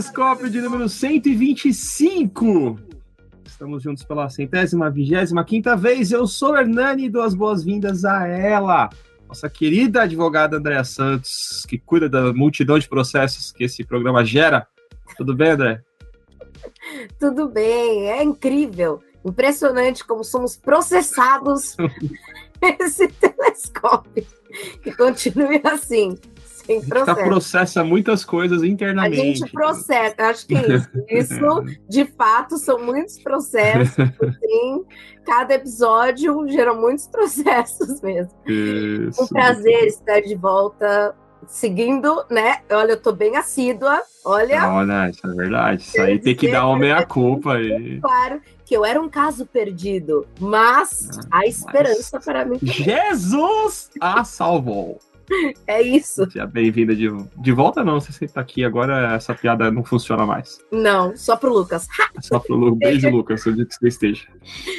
Telescópio de número 125. Estamos juntos pela centésima, vigésima, quinta vez. Eu sou Hernani e dou as boas-vindas a ela, nossa querida advogada Andréa Santos, que cuida da multidão de processos que esse programa gera. Tudo bem, André? Tudo bem, é incrível, impressionante como somos processados esse telescópio. Que continue assim sem processo. processa muitas coisas internamente. A gente processa, acho que é isso. Isso, de fato, são muitos processos. Sim, cada episódio gera muitos processos mesmo. Isso. Um prazer estar de volta seguindo, né? Olha, eu tô bem assídua. Olha. Olha, isso é verdade. Isso aí tem que dar uma meia-culpa aí. Claro que eu era um caso perdido, mas ah, a esperança mas... para mim. Jesus a salvou. É isso. Seja bem-vinda de, de volta, não. Se você tá aqui agora, essa piada não funciona mais. Não, só pro Lucas. só pro Lucas. Beijo, Lucas, onde que você esteja.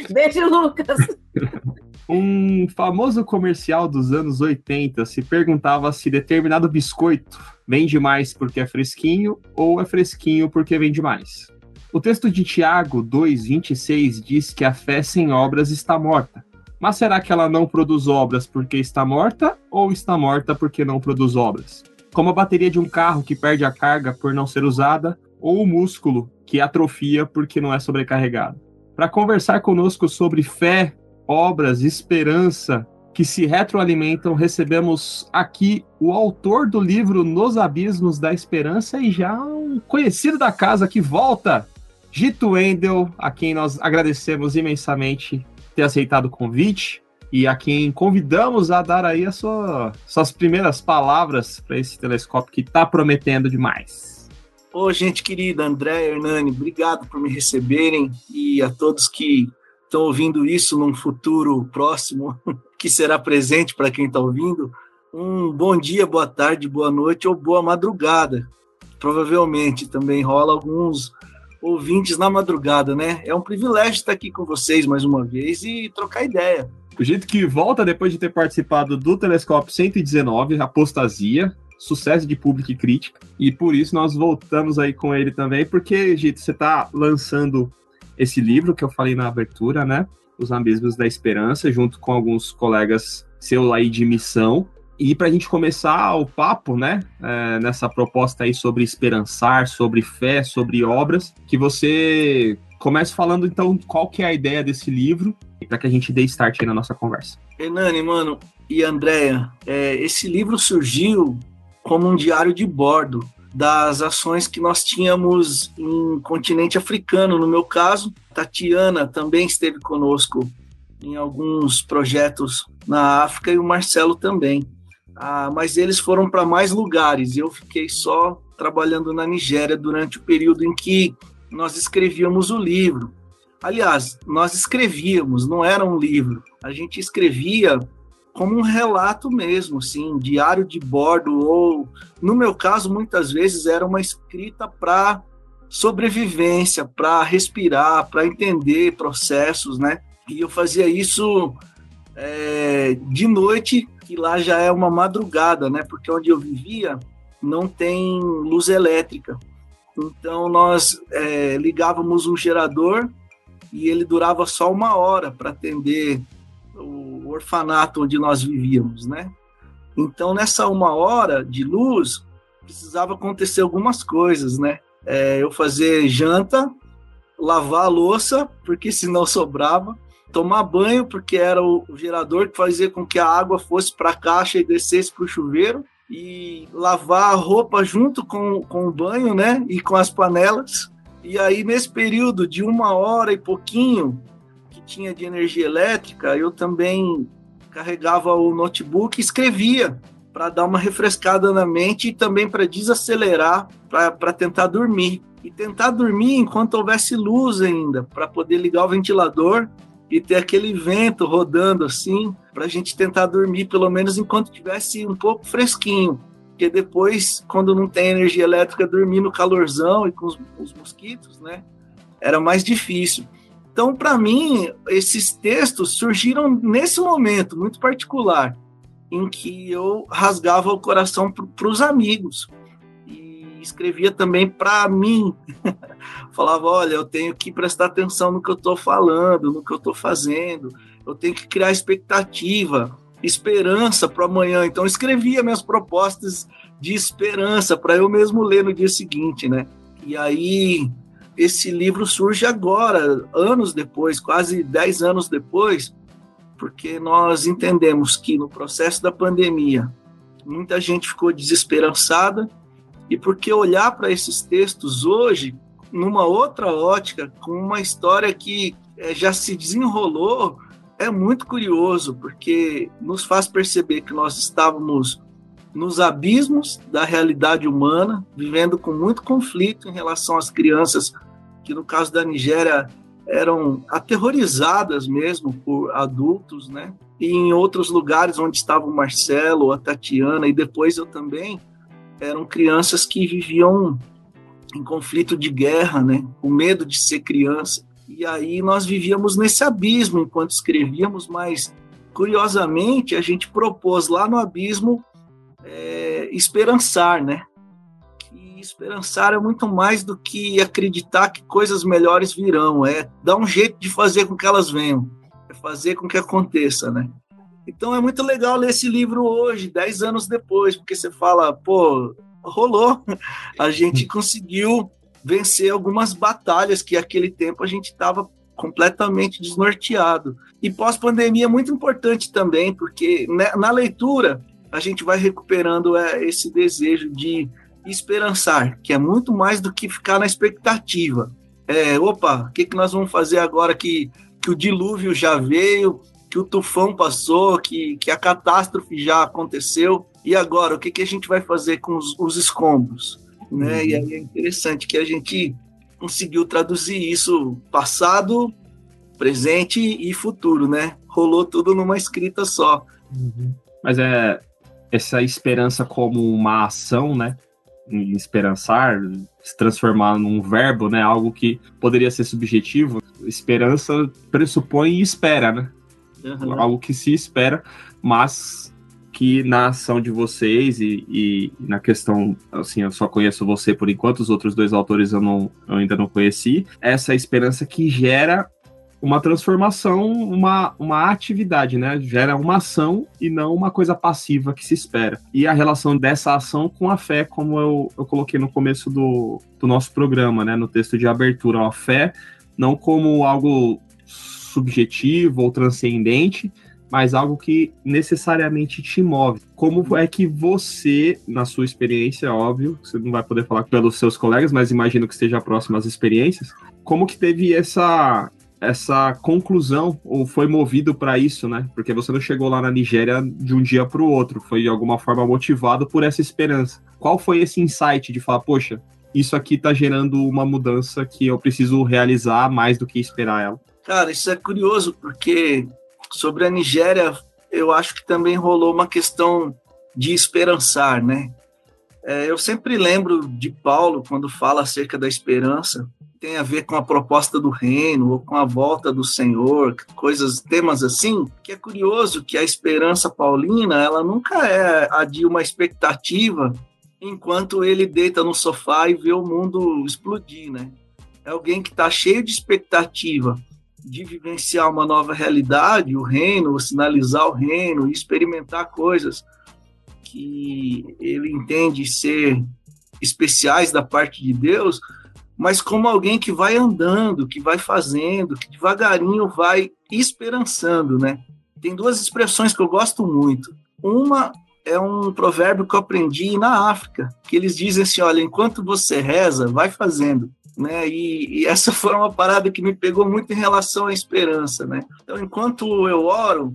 Beijo, Lucas. um famoso comercial dos anos 80 se perguntava se determinado biscoito vende mais porque é fresquinho ou é fresquinho porque vende mais. O texto de Tiago 2,26 diz que a fé sem obras está morta. Mas será que ela não produz obras porque está morta ou está morta porque não produz obras? Como a bateria de um carro que perde a carga por não ser usada ou o músculo que atrofia porque não é sobrecarregado. Para conversar conosco sobre fé, obras, esperança que se retroalimentam, recebemos aqui o autor do livro Nos Abismos da Esperança e já um conhecido da casa que volta, Gito Wendel, a quem nós agradecemos imensamente ter aceitado o convite e a quem convidamos a dar aí sua, suas primeiras palavras para esse telescópio que está prometendo demais. Ô, gente querida, André, Hernani, obrigado por me receberem e a todos que estão ouvindo isso num futuro próximo, que será presente para quem está ouvindo, um bom dia, boa tarde, boa noite ou boa madrugada. Provavelmente também rola alguns ouvintes na madrugada, né? É um privilégio estar aqui com vocês mais uma vez e trocar ideia. O jeito que volta depois de ter participado do Telescópio 119, Apostasia, sucesso de público e crítica, e por isso nós voltamos aí com ele também, porque, Gito, você está lançando esse livro que eu falei na abertura, né? Os Abismos da Esperança, junto com alguns colegas seu aí de missão, e para a gente começar o papo, né, é, nessa proposta aí sobre esperançar, sobre fé, sobre obras, que você comece falando então qual que é a ideia desse livro, para que a gente dê start aí na nossa conversa. Hernani, mano, e Andréia, é, esse livro surgiu como um diário de bordo das ações que nós tínhamos em continente africano. No meu caso, Tatiana também esteve conosco em alguns projetos na África e o Marcelo também. Ah, mas eles foram para mais lugares eu fiquei só trabalhando na Nigéria durante o período em que nós escrevíamos o livro. Aliás, nós escrevíamos, não era um livro. A gente escrevia como um relato mesmo, assim, diário de bordo ou, no meu caso, muitas vezes era uma escrita para sobrevivência, para respirar, para entender processos, né? E eu fazia isso é, de noite que lá já é uma madrugada, né? Porque onde eu vivia não tem luz elétrica. Então nós é, ligávamos um gerador e ele durava só uma hora para atender o orfanato onde nós vivíamos, né? Então nessa uma hora de luz precisava acontecer algumas coisas, né? É, eu fazer janta, lavar a louça porque senão sobrava tomar banho, porque era o gerador que fazia com que a água fosse para a caixa e descesse para o chuveiro, e lavar a roupa junto com, com o banho, né? E com as panelas. E aí, nesse período de uma hora e pouquinho que tinha de energia elétrica, eu também carregava o notebook e escrevia para dar uma refrescada na mente e também para desacelerar, para tentar dormir. E tentar dormir enquanto houvesse luz ainda, para poder ligar o ventilador e ter aquele vento rodando assim, para a gente tentar dormir, pelo menos enquanto tivesse um pouco fresquinho. Porque depois, quando não tem energia elétrica, dormir no calorzão e com os, os mosquitos, né? Era mais difícil. Então, para mim, esses textos surgiram nesse momento muito particular, em que eu rasgava o coração para os amigos. E escrevia também para mim. Falava, olha, eu tenho que prestar atenção no que eu estou falando, no que eu estou fazendo, eu tenho que criar expectativa, esperança para amanhã. Então, escrevia minhas propostas de esperança para eu mesmo ler no dia seguinte, né? E aí, esse livro surge agora, anos depois, quase 10 anos depois, porque nós entendemos que no processo da pandemia, muita gente ficou desesperançada, e porque olhar para esses textos hoje, numa outra ótica, com uma história que é, já se desenrolou, é muito curioso, porque nos faz perceber que nós estávamos nos abismos da realidade humana, vivendo com muito conflito em relação às crianças, que no caso da Nigéria eram aterrorizadas mesmo por adultos, né? E em outros lugares onde estava o Marcelo, a Tatiana e depois eu também, eram crianças que viviam em conflito de guerra, né? Com medo de ser criança. E aí nós vivíamos nesse abismo enquanto escrevíamos, mas curiosamente a gente propôs lá no abismo é, esperançar, né? esperançar é muito mais do que acreditar que coisas melhores virão, é dar um jeito de fazer com que elas venham, é fazer com que aconteça, né? Então é muito legal ler esse livro hoje, dez anos depois, porque você fala, pô, rolou, a gente conseguiu vencer algumas batalhas que aquele tempo a gente estava completamente desnorteado. E pós-pandemia é muito importante também, porque né, na leitura a gente vai recuperando é, esse desejo de esperançar, que é muito mais do que ficar na expectativa. É, opa, o que, que nós vamos fazer agora que, que o dilúvio já veio, que o tufão passou, que, que a catástrofe já aconteceu, e agora, o que, que a gente vai fazer com os, os escombros? Né? Uhum. E aí é interessante que a gente conseguiu traduzir isso passado, presente e futuro, né? Rolou tudo numa escrita só. Uhum. Mas é essa esperança como uma ação, né? esperançar, se transformar num verbo, né? Algo que poderia ser subjetivo. Esperança pressupõe espera, né? Uhum. Algo que se espera, mas que na ação de vocês e, e, na questão, assim, eu só conheço você por enquanto, os outros dois autores eu, não, eu ainda não conheci, essa esperança que gera uma transformação, uma, uma atividade, né? Gera uma ação e não uma coisa passiva que se espera. E a relação dessa ação com a fé, como eu, eu coloquei no começo do, do nosso programa, né? No texto de abertura, a fé não como algo subjetivo ou transcendente, mas algo que necessariamente te move. Como é que você, na sua experiência, óbvio, você não vai poder falar pelos seus colegas, mas imagino que esteja próximo às experiências, como que teve essa essa conclusão ou foi movido para isso, né? Porque você não chegou lá na Nigéria de um dia para o outro, foi de alguma forma motivado por essa esperança. Qual foi esse insight de falar, poxa, isso aqui está gerando uma mudança que eu preciso realizar mais do que esperar ela? Cara, isso é curioso porque sobre a Nigéria eu acho que também rolou uma questão de esperançar, né? É, eu sempre lembro de Paulo quando fala acerca da esperança tem a ver com a proposta do reino ou com a volta do Senhor, coisas, temas assim, que é curioso que a esperança paulina, ela nunca é a de uma expectativa enquanto ele deita no sofá e vê o mundo explodir, né? É alguém que está cheio de expectativa de vivenciar uma nova realidade, o reino, sinalizar o reino, experimentar coisas que ele entende ser especiais da parte de Deus, mas como alguém que vai andando, que vai fazendo, que devagarinho vai esperançando, né? Tem duas expressões que eu gosto muito. Uma é um provérbio que eu aprendi na África, que eles dizem assim, olha, enquanto você reza, vai fazendo. Né? E, e, essa foi uma parada que me pegou muito em relação à esperança, né? Então, enquanto eu oro,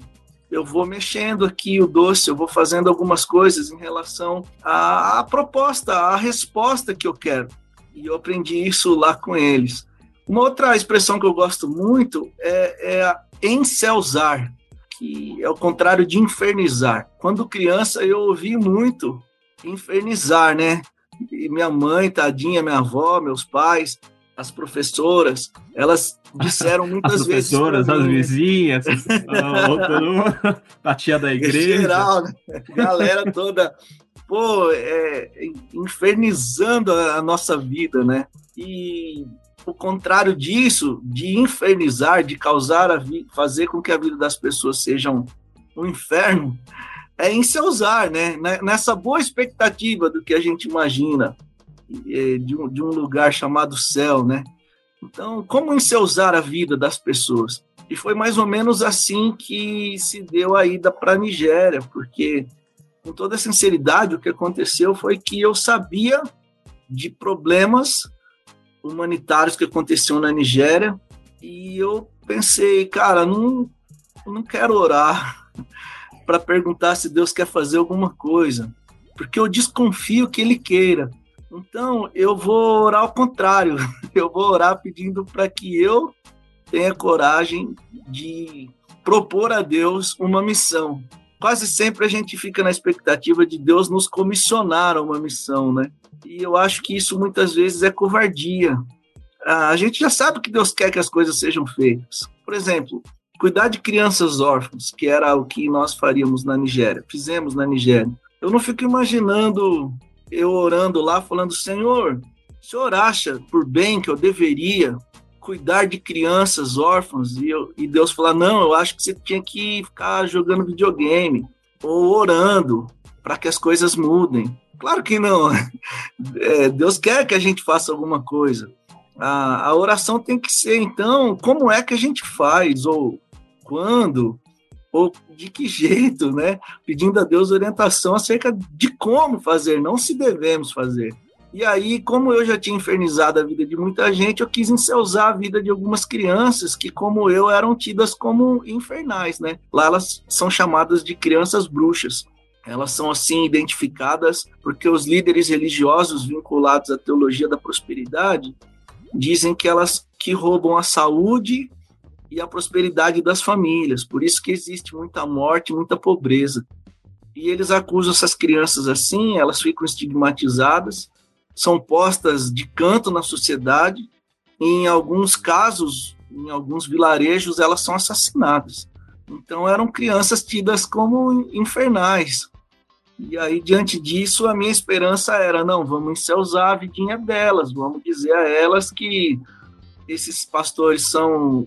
eu vou mexendo aqui o doce, eu vou fazendo algumas coisas em relação à, à proposta, à resposta que eu quero e eu aprendi isso lá com eles. Uma outra expressão que eu gosto muito é, é a encelzar, que é o contrário de infernizar. Quando criança eu ouvi muito infernizar, né? E minha mãe, tadinha, minha avó, meus pais, as professoras, elas disseram muitas as vezes. As professoras, as vizinhas, a, tia da igreja. Em geral, né? Galera toda pô, é, infernizando a, nossa vida, né? E o contrário disso, de infernizar, de causar a fazer com que a vida das pessoas seja um, um inferno, é em se usar, né? Nessa boa expectativa do que a gente imagina é, de um, de um lugar chamado céu, né? Então, como enseusar a vida das pessoas? E foi mais ou menos assim que se deu a ida para a Nigéria, porque, com toda sinceridade, o que aconteceu foi que eu sabia de problemas humanitários que aconteciam na Nigéria e eu pensei, cara, não, não quero orar para perguntar se Deus quer fazer alguma coisa, porque eu desconfio que Ele queira. Então, eu vou orar ao contrário. Eu vou orar pedindo para que eu tenha coragem de propor a Deus uma missão. Quase sempre a gente fica na expectativa de Deus nos comissionar a uma missão, né? E eu acho que isso muitas vezes é covardia. A gente já sabe que Deus quer que as coisas sejam feitas. Por exemplo, cuidar de crianças órfãs, que era o que nós faríamos na Nigéria, fizemos na Nigéria. Eu não fico imaginando eu orando lá, falando: Senhor, o senhor acha por bem que eu deveria cuidar de crianças órfãs? E, eu, e Deus falar: Não, eu acho que você tinha que ficar jogando videogame ou orando para que as coisas mudem. Claro que não. É, Deus quer que a gente faça alguma coisa. A, a oração tem que ser, então, como é que a gente faz? Ou quando? ou de que jeito, né? Pedindo a Deus orientação acerca de como fazer, não se devemos fazer. E aí, como eu já tinha infernizado a vida de muita gente, eu quis enceusar a vida de algumas crianças que, como eu, eram tidas como infernais, né? Lá elas são chamadas de crianças bruxas. Elas são assim identificadas porque os líderes religiosos vinculados à teologia da prosperidade dizem que elas que roubam a saúde e a prosperidade das famílias. Por isso que existe muita morte, muita pobreza. E eles acusam essas crianças assim, elas ficam estigmatizadas, são postas de canto na sociedade. Em alguns casos, em alguns vilarejos, elas são assassinadas. Então eram crianças tidas como infernais. E aí, diante disso, a minha esperança era: não, vamos enceusar a vidinha delas, vamos dizer a elas que esses pastores são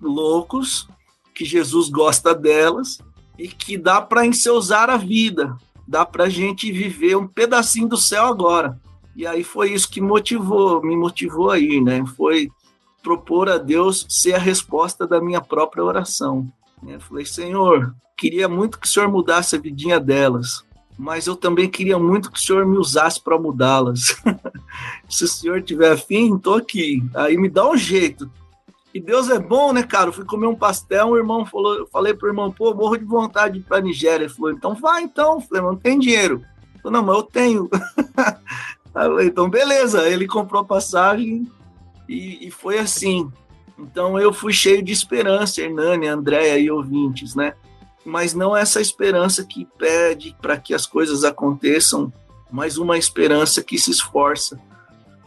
loucos, que Jesus gosta delas e que dá para enseusar a vida, dá para a gente viver um pedacinho do céu agora. E aí foi isso que motivou, me motivou aí, né? Foi propor a Deus ser a resposta da minha própria oração. Eu falei, Senhor, queria muito que o Senhor mudasse a vidinha delas, mas eu também queria muito que o Senhor me usasse para mudá-las. Se o Senhor tiver afim, estou aqui. Aí me dá um jeito. E Deus é bom, né, cara? Eu fui comer um pastel, um irmão falou, eu falei pro irmão, pô, morro de vontade de ir pra Nigéria. Ele falou, então vai então. Eu falei, não tem dinheiro. Eu falei, não, mas eu tenho. Eu falei, então beleza. Ele comprou a passagem e, e, foi assim. Então eu fui cheio de esperança, Hernani, Andréia e ouvintes, né? Mas não essa esperança que pede para que as coisas aconteçam, mas uma esperança que se esforça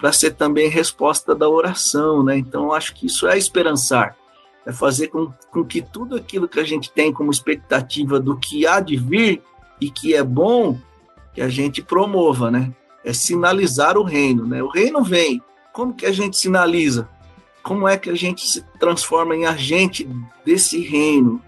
para ser também resposta da oração, né? Então, acho que isso é esperançar, é fazer com, com que tudo aquilo que a gente tem como expectativa do que há de vir e que é bom, que a gente promova, né? É sinalizar o reino, né? O reino vem. Como que a gente sinaliza? Como é que a gente se transforma em agente desse reino?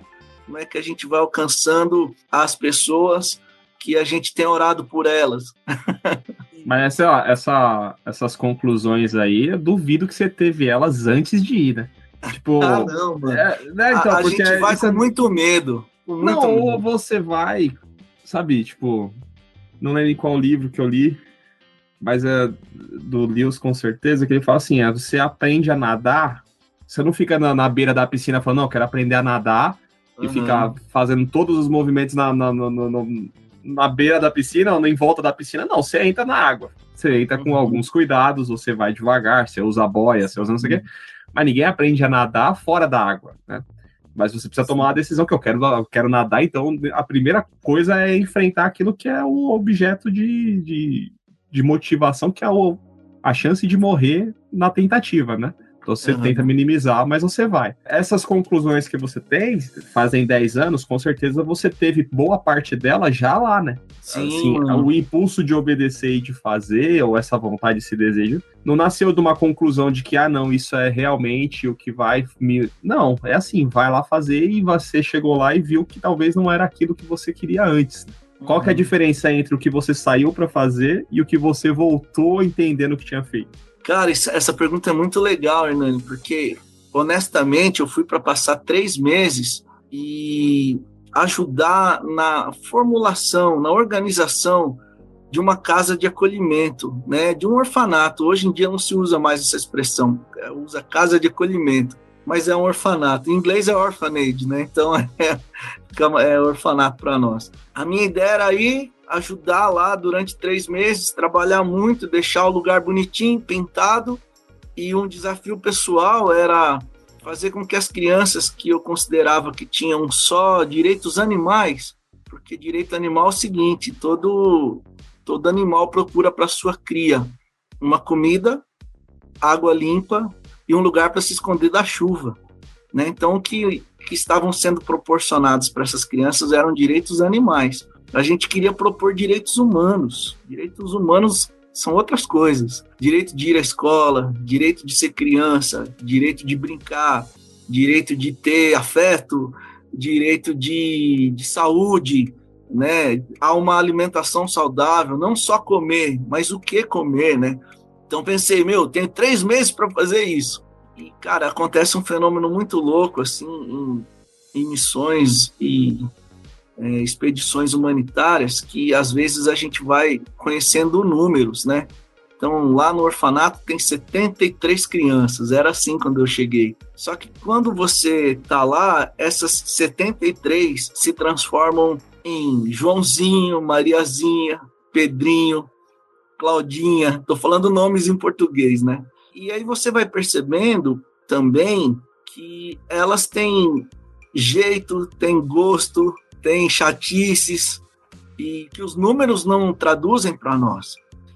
Como é que a gente vai alcançando as pessoas que a gente tem orado por elas? Mas essa, essa, essas conclusões aí, eu duvido que você teve elas antes de ir, né? Tipo. Ah, não, mano. É, né, então, a, a gente vai com é... muito medo. Com muito não, medo. ou você vai, sabe, tipo. Não lembro em qual livro que eu li, mas é do Lewis com certeza, que ele fala assim: é, você aprende a nadar, você não fica na, na beira da piscina falando, não, quero aprender a nadar, uhum. e ficar fazendo todos os movimentos na, na, no, no, na beira da piscina ou em volta da piscina, não, você entra na água. Você entra com uhum. alguns cuidados, você vai devagar, você usa boia, você usa não sei o quê, mas ninguém aprende a nadar fora da água, né? Mas você precisa tomar uma decisão que eu quero, eu quero nadar, então a primeira coisa é enfrentar aquilo que é o objeto de, de, de motivação, que é o, a chance de morrer na tentativa, né? Então você uhum. tenta minimizar, mas você vai. Essas conclusões que você tem, fazem 10 anos, com certeza você teve boa parte dela já lá, né? Sim. Assim, o impulso de obedecer e de fazer, ou essa vontade, esse desejo, não nasceu de uma conclusão de que, ah, não, isso é realmente o que vai me. Não, é assim, vai lá fazer e você chegou lá e viu que talvez não era aquilo que você queria antes. Qual que é a uhum. diferença entre o que você saiu para fazer e o que você voltou entendendo o que tinha feito? Cara, essa pergunta é muito legal, Hernani, porque honestamente eu fui para passar três meses e ajudar na formulação, na organização de uma casa de acolhimento, né, de um orfanato. Hoje em dia não se usa mais essa expressão, é, usa casa de acolhimento, mas é um orfanato. Em inglês é orphanage, né? Então é, é orfanato para nós. A minha ideia era ir ajudar lá durante três meses, trabalhar muito, deixar o lugar bonitinho, pintado. E um desafio pessoal era fazer com que as crianças que eu considerava que tinham só direitos animais, porque direito animal é o seguinte: todo, todo animal procura para sua cria uma comida, água limpa e um lugar para se esconder da chuva. Né? Então, o que, que estavam sendo proporcionados para essas crianças eram direitos animais a gente queria propor direitos humanos. Direitos humanos são outras coisas. Direito de ir à escola, direito de ser criança, direito de brincar, direito de ter afeto, direito de, de saúde, né? Há uma alimentação saudável, não só comer, mas o que comer, né? Então pensei, meu, tenho três meses para fazer isso. E, cara, acontece um fenômeno muito louco, assim, em, em missões e é, expedições humanitárias que às vezes a gente vai conhecendo números, né? Então, lá no orfanato tem 73 crianças, era assim quando eu cheguei. Só que quando você tá lá, essas 73 se transformam em Joãozinho, Mariazinha, Pedrinho, Claudinha, tô falando nomes em português, né? E aí você vai percebendo também que elas têm jeito, têm gosto, tem chatices e que os números não traduzem para nós.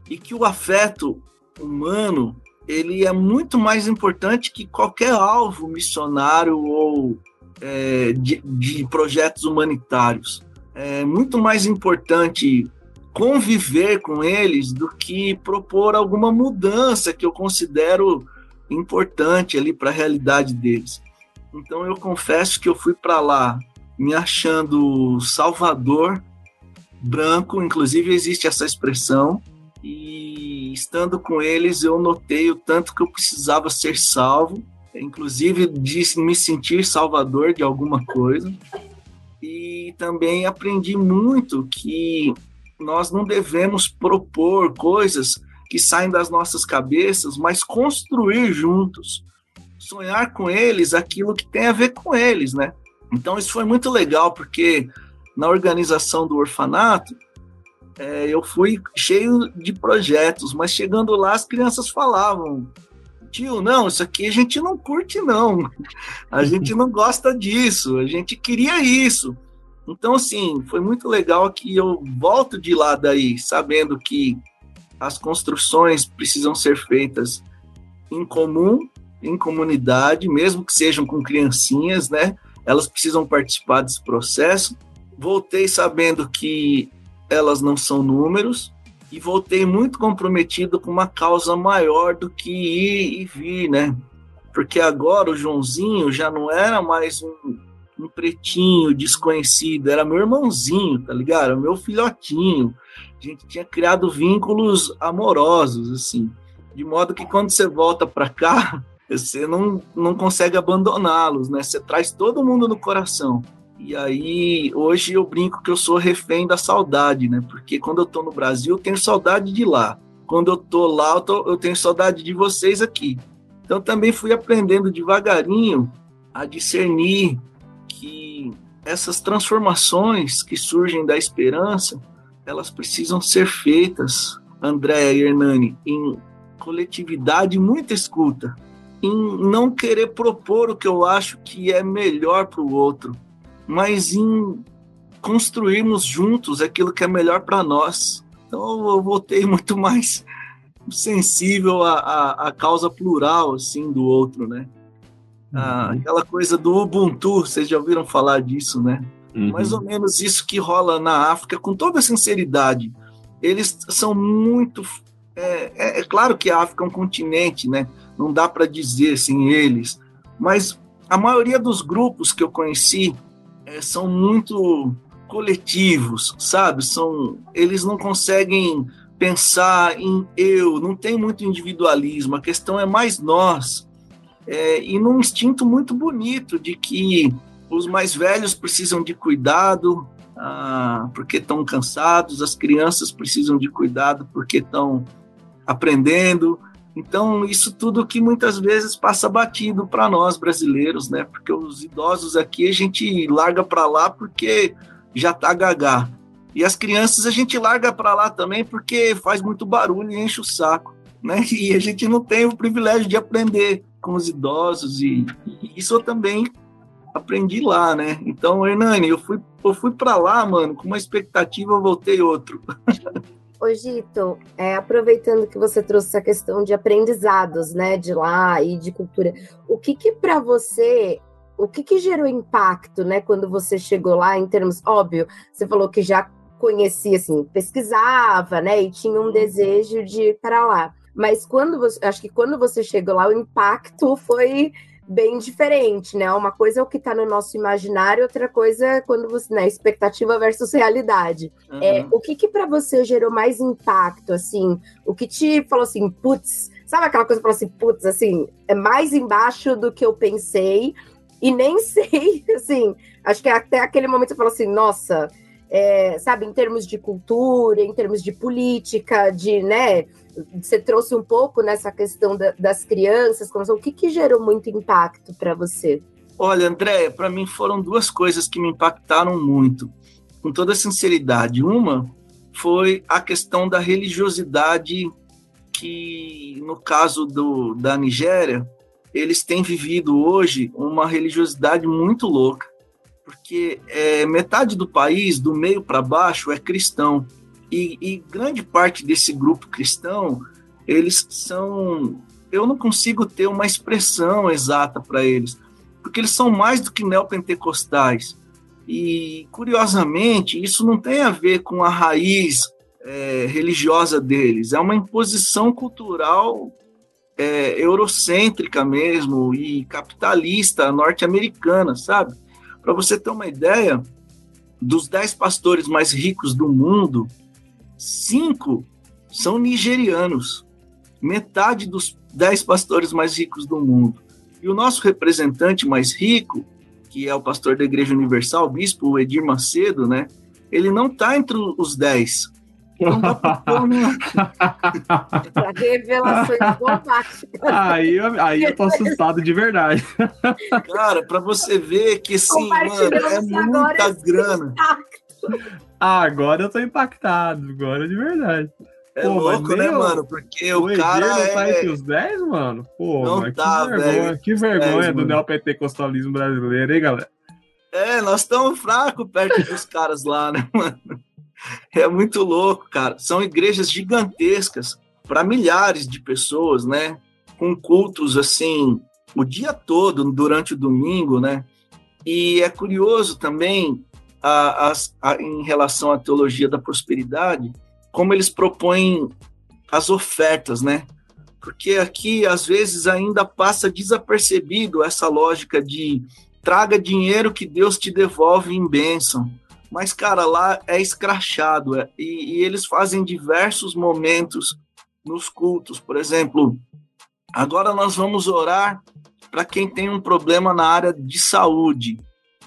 E que o afeto humano ele é muito mais importante que qualquer alvo missionário ou é, de, de projetos humanitários. É muito mais importante conviver com eles do que propor alguma mudança que eu considero importante ali para a realidade deles. Então eu confesso que eu fui para lá me achando salvador branco, inclusive existe essa expressão, e estando com eles eu notei o tanto que eu precisava ser salvo, inclusive de me sentir salvador de alguma coisa. E também aprendi muito que nós não devemos propor coisas que saem das nossas cabeças, mas construir juntos, sonhar com eles aquilo que tem a ver com eles, né? Então isso foi muito legal, porque na organização do orfanato, é, eu fui cheio de projetos, mas chegando lá as crianças falavam, tio, não, isso aqui a gente não curte não, a gente não gosta disso, a gente queria isso. Então, assim, foi muito legal que eu volto de lá daí, sabendo que as construções precisam ser feitas em comum, em comunidade, mesmo que sejam com criancinhas, né? Elas precisam participar desse processo. Voltei sabendo que elas não são números e voltei muito comprometido com uma causa maior do que ir e vir, né? Porque agora o Joãozinho já não era mais um, um pretinho desconhecido, era meu irmãozinho, tá ligado? Era meu filhotinho. A gente tinha criado vínculos amorosos, assim. De modo que quando você volta para cá, você não, não consegue abandoná-los, né? Você traz todo mundo no coração. E aí, hoje eu brinco que eu sou refém da saudade, né? Porque quando eu tô no Brasil, eu tenho saudade de lá. Quando eu tô lá, eu, tô, eu tenho saudade de vocês aqui. Então, também fui aprendendo devagarinho a discernir que essas transformações que surgem da esperança, elas precisam ser feitas, Andréa e Hernani, em coletividade muita escuta em não querer propor o que eu acho que é melhor para o outro, mas em construirmos juntos aquilo que é melhor para nós. Então eu voltei muito mais sensível à, à, à, causa plural, assim, do outro, né? Ah, uhum. aquela coisa do Ubuntu, vocês já ouviram falar disso, né? Uhum. Mais ou menos isso que rola na África, com toda sinceridade. Eles são muito. É, é, é claro que a África é um continente, né? Não dá para dizer sem eles, mas a maioria dos grupos que eu conheci é, são muito coletivos, sabe? São, eles não conseguem pensar em eu, não tem muito individualismo, a questão é mais nós. É, e num instinto muito bonito de que os mais velhos precisam de cuidado ah, porque estão cansados, as crianças precisam de cuidado porque estão aprendendo. Então, isso tudo que muitas vezes passa batido para nós brasileiros, né? Porque os idosos aqui a gente larga para lá porque já tá gagá. E as crianças a gente larga para lá também porque faz muito barulho e enche o saco, né? E a gente não tem o privilégio de aprender com os idosos e, e isso eu também aprendi lá, né? Então, Hernani, eu fui, eu fui para lá, mano, com uma expectativa, eu voltei outro. Ô, Gito, é, aproveitando que você trouxe essa questão de aprendizados, né, de lá e de cultura, o que que para você o que, que gerou impacto, né, quando você chegou lá, em termos, óbvio, você falou que já conhecia, assim, pesquisava, né, e tinha um uhum. desejo de ir para lá. Mas quando você, acho que quando você chegou lá, o impacto foi bem diferente, né? Uma coisa é o que está no nosso imaginário, outra coisa é quando você, né, expectativa versus realidade. Uhum. É, o que que para você gerou mais impacto, assim? O que te falou assim, putz, sabe aquela coisa que falou assim, putz, assim, é mais embaixo do que eu pensei, e nem sei, assim, acho que até aquele momento você falou assim, nossa, é, sabe, em termos de cultura, em termos de política, de, né, você trouxe um pouco nessa questão da, das crianças, como, o que, que gerou muito impacto para você? Olha, André, para mim foram duas coisas que me impactaram muito, com toda sinceridade. Uma foi a questão da religiosidade que, no caso do, da Nigéria, eles têm vivido hoje uma religiosidade muito louca, porque é, metade do país, do meio para baixo, é cristão. E, e, grande parte desse grupo cristão, eles são. Eu não consigo ter uma expressão exata para eles, porque eles são mais do que neopentecostais. E, curiosamente, isso não tem a ver com a raiz é, religiosa deles, é uma imposição cultural é, eurocêntrica mesmo e capitalista norte-americana, sabe? Para você ter uma ideia, dos dez pastores mais ricos do mundo, cinco são nigerianos, metade dos dez pastores mais ricos do mundo. E o nosso representante mais rico, que é o pastor da Igreja Universal, o bispo Edir Macedo, né? Ele não está entre os dez. Não dá pra né? Revelações bombásticas. Aí, aí eu tô assustado de verdade. Cara, para você ver que assim, mano, é muita grana. Ah, agora eu tô impactado, agora de verdade. É Pô, louco, né, mano? Porque o, o cara não tá é... entre os 10, mano? Pô, não mano, tá, que vergonha, velho. que vergonha 10, do neopentecostalismo brasileiro, hein, galera? É, nós estamos fracos perto dos caras lá, né, mano? É muito louco, cara. São igrejas gigantescas para milhares de pessoas, né? Com cultos assim o dia todo durante o domingo, né? E é curioso também a, a, a, em relação à teologia da prosperidade, como eles propõem as ofertas, né? Porque aqui às vezes ainda passa desapercebido essa lógica de traga dinheiro que Deus te devolve em bênção. Mas, cara, lá é escrachado. É, e, e eles fazem diversos momentos nos cultos. Por exemplo, agora nós vamos orar para quem tem um problema na área de saúde.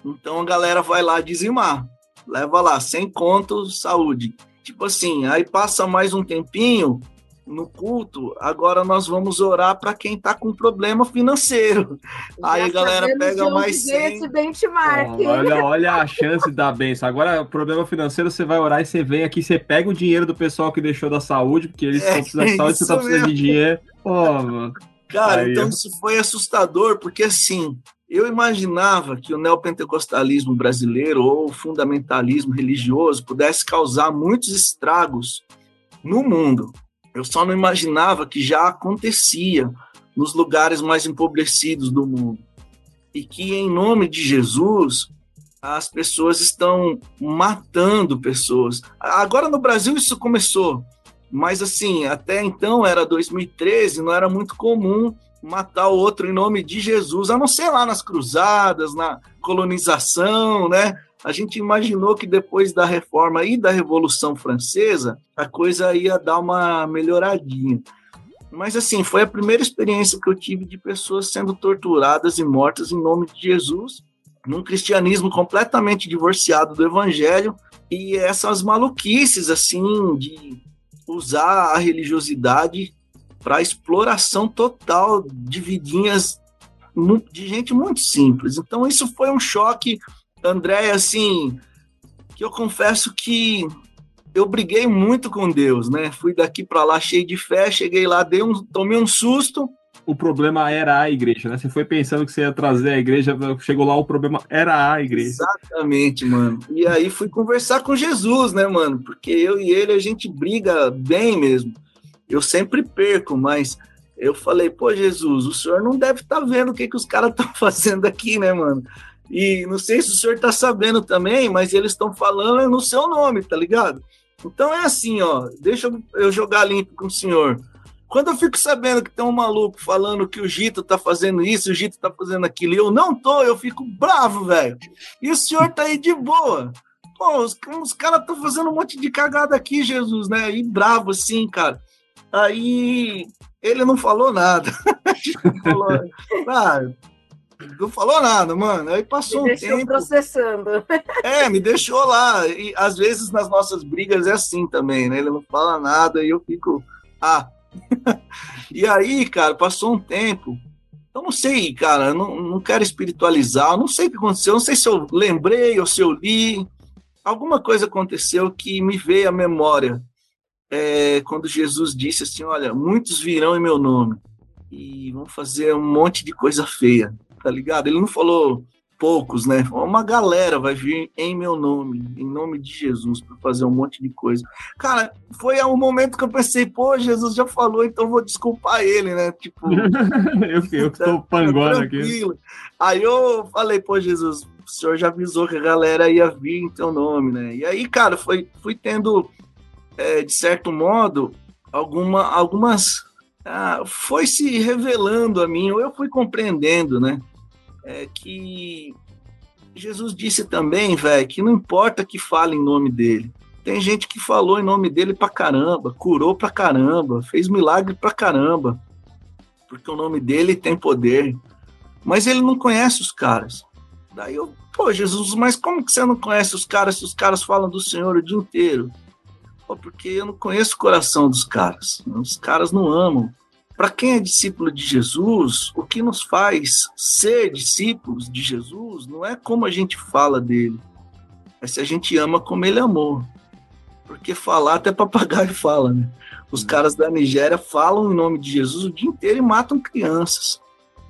Então a galera vai lá dizimar. Leva lá, sem conto, saúde. Tipo assim, aí passa mais um tempinho, no culto, agora nós vamos orar para quem está com problema financeiro. Já Aí a galera pega mais 100. Esse benchmark. Oh, olha, olha a chance da benção. Agora, problema financeiro, você vai orar e você vem aqui, você pega o dinheiro do pessoal que deixou da saúde, porque eles é, estão precisando de saúde, você está precisando de dinheiro. Oh, mano. Cara, Aí, então isso foi assustador, porque assim, eu imaginava que o neopentecostalismo brasileiro ou o fundamentalismo religioso pudesse causar muitos estragos no mundo Eu só não imaginava que já acontecia nos lugares mais empobrecidos do mundo. E que, em nome de Jesus, as pessoas estão matando pessoas. Agora no Brasil isso começou, mas assim, até então era 2013, não era muito comum matar o outro em nome de Jesus, a não ser lá nas cruzadas, na colonização, né? A gente imaginou que depois da reforma e da Revolução Francesa, a coisa ia dar uma melhoradinha. Mas assim, foi a primeira experiência que eu tive de pessoas sendo torturadas e mortas em nome de Jesus, num cristianismo completamente divorciado do evangelho e essas maluquices assim de usar a religiosidade para exploração total de vidinhas de gente muito simples. Então isso foi um choque, André, assim, que eu confesso que eu briguei muito com Deus, né? Fui daqui para lá cheio de fé, cheguei lá, dei um, tomei um susto. O problema era a igreja, né? Você foi pensando que você ia trazer a igreja, chegou lá, o problema era a igreja. Exatamente, mano. E aí fui conversar com Jesus, né, mano? Porque eu e ele a gente briga bem mesmo eu sempre perco, mas eu falei, pô, Jesus, o senhor não deve estar tá vendo o que, que os caras estão fazendo aqui, né, mano? E não sei se o senhor está sabendo também, mas eles estão falando no seu nome, tá ligado? Então é assim, ó, deixa eu jogar limpo com o senhor. Quando eu fico sabendo que tem um maluco falando que o Gito tá fazendo isso, o Gito tá fazendo aquilo, e eu não tô, eu fico bravo, velho. E o senhor tá aí de boa. Pô, os, os caras estão fazendo um monte de cagada aqui, Jesus, né? E bravo assim, cara. Aí ele não falou nada. não, falou, ah, não falou nada, mano. Aí passou me um tempo. processando. É, me deixou lá. E às vezes nas nossas brigas é assim também, né? Ele não fala nada e eu fico. Ah. e aí, cara, passou um tempo. Eu não sei, cara, não, não quero espiritualizar, não sei o que aconteceu, não sei se eu lembrei ou se eu li. Alguma coisa aconteceu que me veio à memória é, quando Jesus disse assim: Olha, muitos virão em meu nome e vão fazer um monte de coisa feia, tá ligado? Ele não falou poucos, né? Uma galera vai vir em meu nome, em nome de Jesus, para fazer um monte de coisa. Cara, foi o momento que eu pensei, pô, Jesus já falou, então vou desculpar ele, né? Tipo, eu, eu que tô pangona aqui. Aí eu falei, pô, Jesus, o senhor já avisou que a galera ia vir em teu nome, né? E aí, cara, foi, fui tendo é, de certo modo, alguma, algumas. Ah, foi se revelando a mim, ou eu fui compreendendo, né? É, que Jesus disse também, velho, que não importa que fale em nome dele. Tem gente que falou em nome dele pra caramba, curou pra caramba, fez milagre pra caramba, porque o nome dele tem poder. Mas ele não conhece os caras. Daí eu, pô, Jesus, mas como que você não conhece os caras se os caras falam do Senhor o dia inteiro? Porque eu não conheço o coração dos caras. Os caras não amam. Para quem é discípulo de Jesus, o que nos faz ser discípulos de Jesus não é como a gente fala dele, é se a gente ama como ele amou. Porque falar até papagaio fala, né? Os caras da Nigéria falam em nome de Jesus o dia inteiro e matam crianças.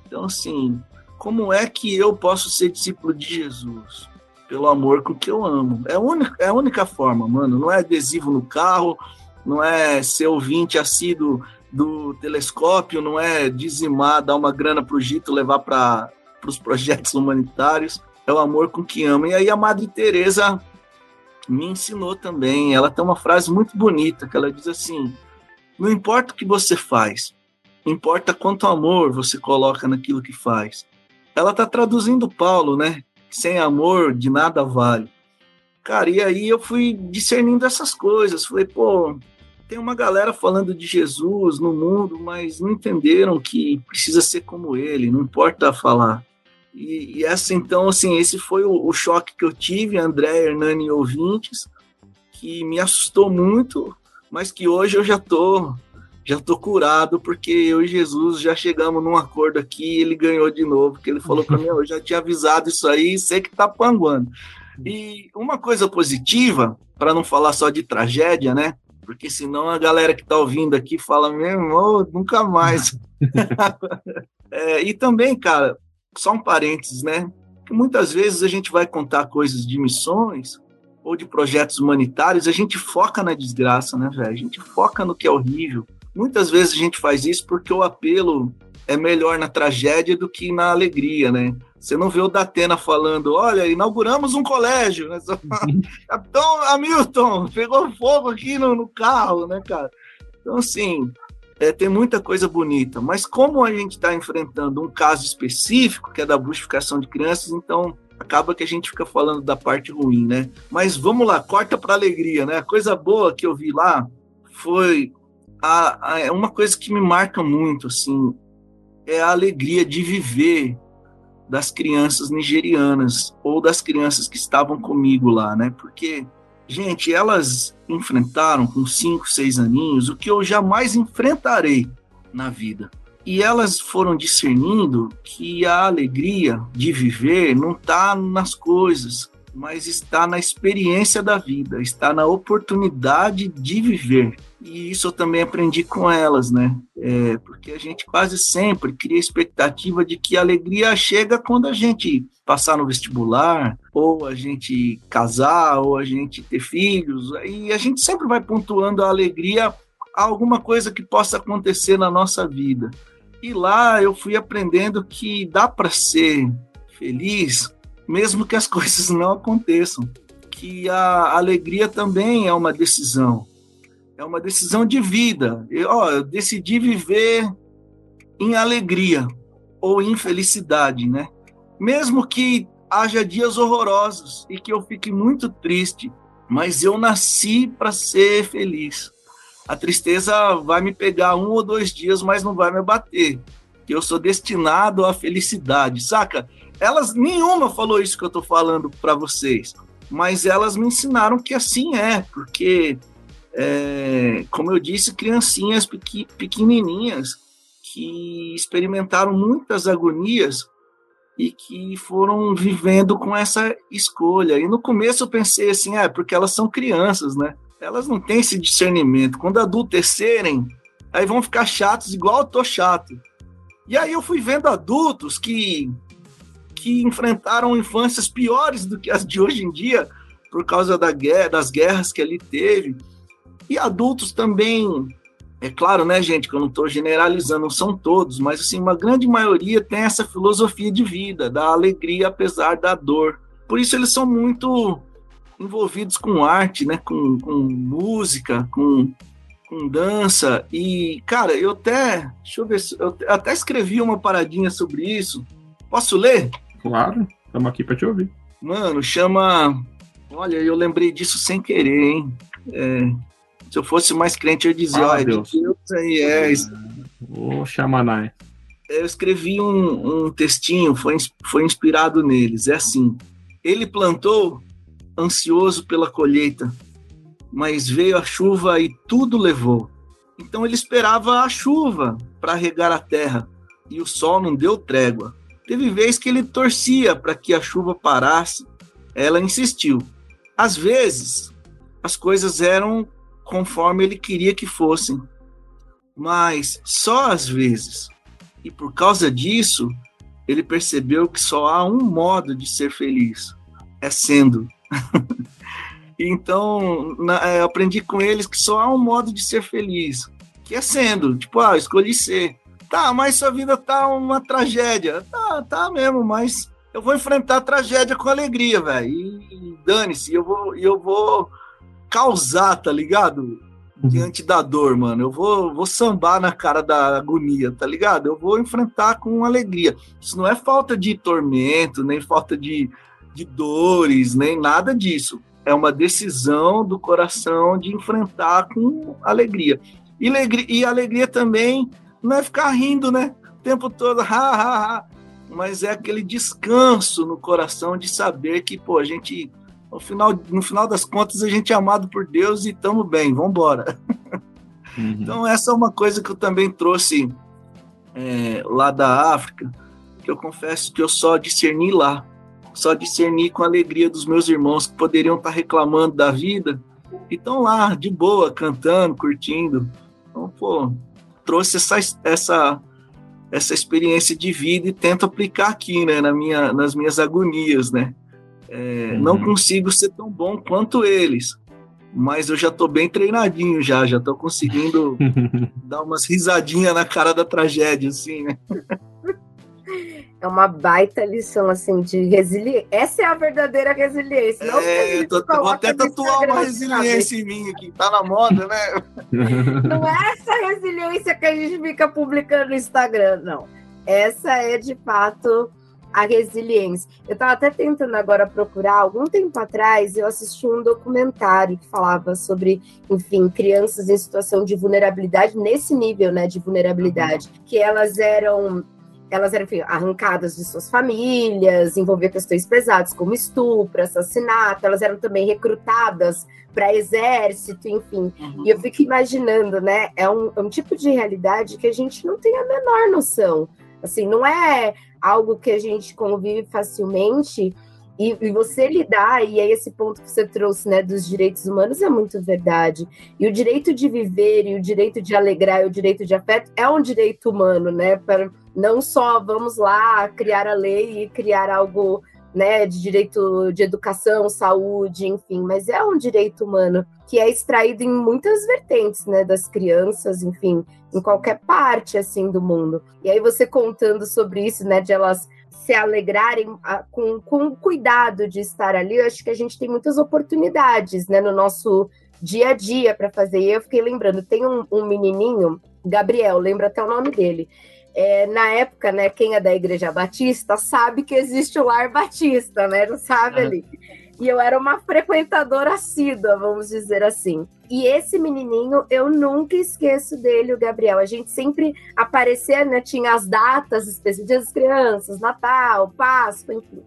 Então, assim, como é que eu posso ser discípulo de Jesus? Pelo amor com que eu amo. É a única, é a única forma, mano. Não é adesivo no carro, não é ser ouvinte assíduo do telescópio, não é dizimar, dar uma grana pro Gito, levar para os projetos humanitários. É o amor com que ama. E aí a Madre Teresa me ensinou também. Ela tem uma frase muito bonita que ela diz assim: não importa o que você faz, importa quanto amor você coloca naquilo que faz. Ela está traduzindo Paulo, né? Sem amor de nada vale. Cara, e aí eu fui discernindo essas coisas. Falei, pô, tem uma galera falando de Jesus no mundo, mas não entenderam que precisa ser como ele, não importa falar. E, e essa, então, assim, esse foi o, o, choque que eu tive, André, Hernani e ouvintes, que me assustou muito, mas que hoje eu já tô já tô curado, porque eu e Jesus já chegamos num acordo aqui e ele ganhou de novo, porque ele falou para mim, eu já tinha avisado isso aí, sei que tá panguando. E uma coisa positiva, para não falar só de tragédia, né? Porque senão a galera que tá ouvindo aqui fala mesmo, oh, nunca mais. é, e também, cara, só um parênteses, né? Que muitas vezes a gente vai contar coisas de missões ou de projetos humanitários, a gente foca na desgraça, né, velho? A gente foca no que é horrível. Muitas vezes a gente faz isso porque o apelo é melhor na tragédia do que na alegria, né? Você não vê o Datena falando, olha, inauguramos um colégio, né? Capitão Hamilton, pegou fogo aqui no, no, carro, né, cara? Então, assim, é, tem muita coisa bonita, mas como a gente está enfrentando um caso específico, que é da bustificação de crianças, então acaba que a gente fica falando da parte ruim, né? Mas vamos lá, corta para alegria, né? A coisa boa que eu vi lá foi a, a, é uma coisa que me marca muito, assim, é a alegria de viver das crianças nigerianas ou das crianças que estavam comigo lá, né? Porque, gente, elas enfrentaram com cinco, seis aninhos o que eu jamais enfrentarei na vida. E elas foram discernindo que a alegria de viver não está nas coisas, mas está na experiência da vida, está na oportunidade de viver. E isso eu também aprendi com elas, né? É, porque a gente quase sempre cria expectativa de que a alegria chega quando a gente passar no vestibular, ou a gente casar, ou a gente ter filhos, e a gente sempre vai pontuando a alegria a alguma coisa que possa acontecer na nossa vida. E lá eu fui aprendendo que dá para ser feliz mesmo que as coisas não aconteçam. Que a alegria também é uma decisão, é uma decisão de vida. Eu, ó, eu decidi viver em alegria ou em felicidade, né? Mesmo que haja dias horrorosos e que eu fique muito triste, mas eu nasci para ser feliz. A tristeza vai me pegar um ou dois dias, mas não vai me abater. Eu sou destinado à felicidade, saca? Elas, nenhuma falou isso que eu estou falando para vocês, mas elas me ensinaram que assim é, porque, é, como eu disse, criancinhas pequenininhas que experimentaram muitas agonias e que foram vivendo com essa escolha. E no começo eu pensei assim, é, porque elas são crianças, né? Elas não têm esse discernimento. Quando adultecerem, aí vão ficar chatos igual eu tô chato. E aí eu fui vendo adultos que que enfrentaram infâncias piores do que as de hoje em dia, por causa da guerra, das guerras que ali teve. E adultos também, é claro, né, gente, que eu não estou generalizando, não são todos, mas assim, uma grande maioria tem essa filosofia de vida, da alegria apesar da dor. Por isso eles são muito envolvidos com arte, né, com, com música, com, com dança. E, cara, eu até, deixa eu ver, eu até escrevi uma paradinha sobre isso. Posso ler? Claro, estamos aqui para te ouvir. Mano, chama. Olha, eu lembrei disso sem querer, hein? É, se eu fosse mais crente, eu dizia, ah, Deus. Deus aí é. Ô, Xamanai. Eu escrevi um, um textinho, foi, foi inspirado neles. É assim: ele plantou ansioso pela colheita, mas veio a chuva e tudo levou. Então ele esperava a chuva para regar a terra, e o sol não deu trégua. Teve vez que ele torcia para que a chuva parasse, ela insistiu. Às vezes, as coisas eram conforme ele queria que fossem, mas só às vezes. E por causa disso, ele percebeu que só há um modo de ser feliz: é sendo. então, na, é, aprendi com eles que só há um modo de ser feliz, que é sendo. Tipo, ah, escolhi ser. Tá, mas sua vida tá uma tragédia. Tá, tá mesmo, mas eu vou enfrentar a tragédia com alegria, velho. E, dane-se, eu vou, eu vou causar, tá ligado? Uhum. Diante da dor, mano. Eu vou, vou sambar na cara da agonia, tá ligado? Eu vou enfrentar com alegria. Isso não é falta de tormento, nem falta de, de dores, nem nada disso. É uma decisão do coração de enfrentar com alegria. E, alegria, e alegria também não é ficar rindo, né? O tempo todo, ha, ha, ha. Mas é aquele descanso no coração de saber que, pô, a gente, no final, no final das contas, a gente é amado por Deus e estamos bem, vamos embora. Uhum. Então, essa é uma coisa que eu também trouxe é, lá da África, que eu confesso que eu só discerni lá. Só discerni com a alegria dos meus irmãos que poderiam estar reclamando da vida e estão lá, de boa, cantando, curtindo. Então, pô, trouxe essa, essa, essa experiência de vida e tento aplicar aqui, né, na minha, nas minhas agonias, né? É, uhum. Não consigo ser tão bom quanto eles, mas eu já estou bem treinadinho já, já estou conseguindo dar umas risadinhas na cara da tragédia, assim, né? É uma baita lição, assim, de resiliência. Essa é a verdadeira resiliência. Não é, eu tô, vou até tatuar uma resiliência em mim aqui, tá na moda, né? Não é essa resiliência que a gente fica publicando no Instagram, não. Essa é, de fato, a resiliência. Eu estava até tentando agora procurar, algum tempo atrás, eu assisti um documentário que falava sobre, enfim, crianças em situação de vulnerabilidade, nesse nível, né, de vulnerabilidade, que elas eram elas eram enfim, arrancadas de suas famílias, envolvia questões pesadas como estupro, assassinato, elas eram também recrutadas para exército, enfim. Uhum. E eu fico imaginando, né? É um, é um tipo de realidade que a gente não tem a menor noção. Assim, não é algo que a gente convive facilmente. E, e, você lidar, e aí esse ponto que você trouxe, né, dos direitos humanos é muito verdade. E o direito de viver, e o direito de alegrar, e o direito de afeto é um direito humano, né? Para não só vamos lá criar a lei e criar algo né, de direito de educação, saúde, enfim, mas é um direito humano que é extraído em muitas vertentes, né, das crianças, enfim, em qualquer parte assim do mundo. E aí você contando sobre isso, né, de elas se alegrarem a, com, com cuidado de estar ali, eu acho que a gente tem muitas oportunidades, né, no nosso dia a dia para fazer. E eu fiquei lembrando, tem um, um menininho, Gabriel, lembro até o nome dele é, na época, né, quem é da Igreja Batista sabe que existe o Lar Batista, né? Não sabe é. ali. E eu era uma frequentadora assídua, vamos dizer assim. E esse menininho, eu nunca esqueço dele, o Gabriel. A gente sempre aparecia, né? Tinha as datas específicas, Dia das Crianças, Natal, Páscoa, enfim.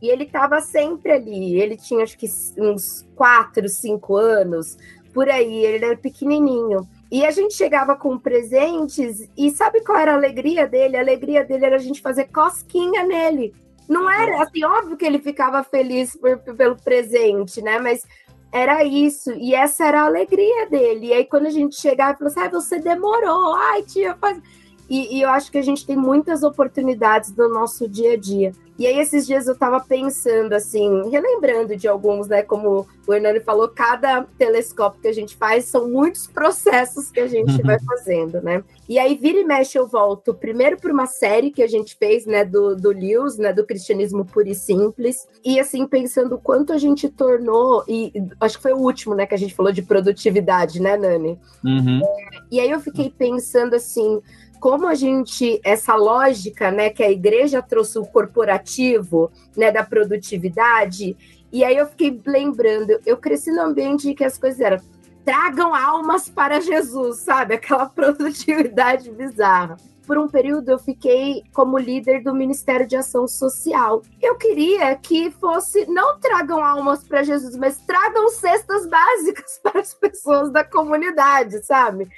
E ele estava sempre ali. Ele tinha, acho que, uns quatro, cinco anos, por aí. Ele era pequenininho. E a gente chegava com presentes e sabe qual era a alegria dele? A alegria dele era a gente fazer cosquinha nele. Não era assim, óbvio que ele ficava feliz por, pelo presente, né? Mas era isso, e essa era a alegria dele. E aí, quando a gente chegava falou assim: ah, você demorou, ai, tia, faz. E, e, eu acho que a gente tem muitas oportunidades no nosso dia a dia. E aí, esses dias eu estava pensando, assim, relembrando de alguns, né? Como o Hernani falou, cada telescópio que a gente faz são muitos processos que a gente vai fazendo, né? E aí, vira e mexe, eu volto primeiro para uma série que a gente fez, né, do, do Lewis, né, do cristianismo puro e simples. E assim, pensando o quanto a gente tornou, e acho que foi o último, né, que a gente falou de produtividade, né, Nani? Uhum. É, e aí eu fiquei pensando assim como a gente, essa lógica, né, que a igreja trouxe o corporativo, né, da produtividade, e aí eu fiquei lembrando, eu cresci num ambiente que as coisas eram tragam almas para Jesus, sabe? Aquela produtividade bizarra. Por um período eu fiquei como líder do Ministério de Ação Social. Eu queria que fosse não tragam almas para Jesus, mas tragam cestas básicas para as pessoas da comunidade, sabe?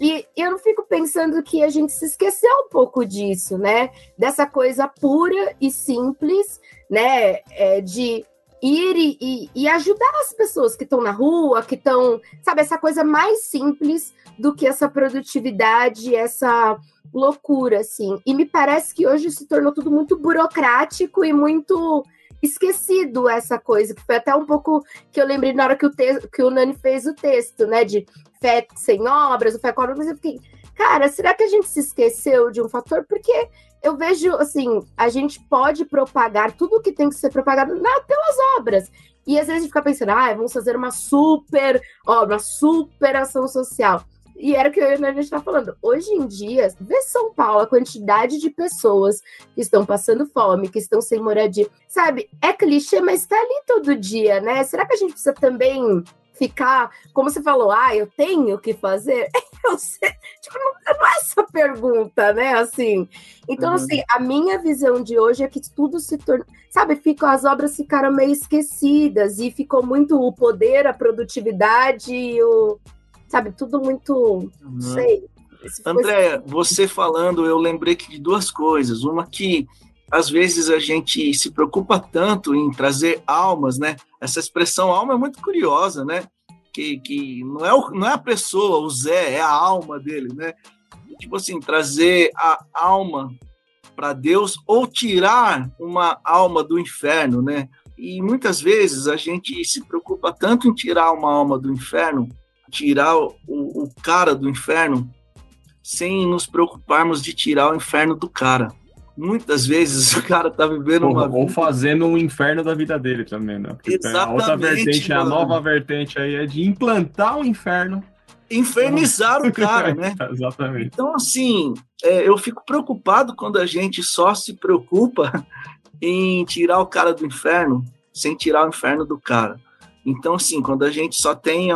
E eu fico pensando que a gente se esqueceu um pouco disso, né? Dessa coisa pura e simples, né? É, de ir e, e, e, ajudar as pessoas que estão na rua, que estão, sabe, essa coisa mais simples do que essa produtividade, essa loucura, assim. E me parece que hoje se tornou tudo muito burocrático e muito esquecido essa coisa, que foi até um pouco que eu lembrei na hora que o, te que o Nani fez o texto, né? De fé sem obras, o fé com obras, eu fiquei, cara, será que a gente se esqueceu de um fator? Porque eu vejo, assim, a gente pode propagar tudo que tem que ser propagado na, pelas obras. E às vezes a gente fica pensando, ah, vamos fazer uma super obra, uma super ação social. E era o que a gente está falando. Hoje em dia, vê São Paulo, a quantidade de pessoas que estão passando fome, que estão sem moradia. Sabe, é clichê, mas está ali todo dia, né? Será que a gente precisa também ficar, como você falou, ah, eu tenho que fazer? Eu sei, tipo, não, não, é essa pergunta, né? Assim. Então, uhum. assim, a minha visão de hoje é que tudo se torna. Sabe, ficam, as obras ficaram meio esquecidas e ficou muito o poder, a produtividade e o sabe? Tudo muito, uhum. não sei. André, você falando, eu lembrei de duas coisas. Uma que às vezes a gente se preocupa tanto em trazer almas, né? Essa expressão alma é muito curiosa, né? Que, que não, é o, não é a pessoa, o Zé, é a alma dele, né? Tipo assim, trazer a alma para Deus ou tirar uma alma do inferno, né? E muitas vezes a gente se preocupa tanto em tirar uma alma do inferno, tirar o, o cara do inferno, sem nos preocuparmos de tirar o inferno do cara. Muitas vezes o cara tá vivendo uma. Ou fazendo um inferno da vida dele também, né? Porque Exatamente. A outra vertente, mano. a nova vertente aí é de implantar o inferno infernizar o cara, né? Exatamente. Então, assim, é, eu fico preocupado quando a gente só se preocupa em tirar o cara do inferno sem tirar o inferno do cara. Então, assim, quando a gente só tem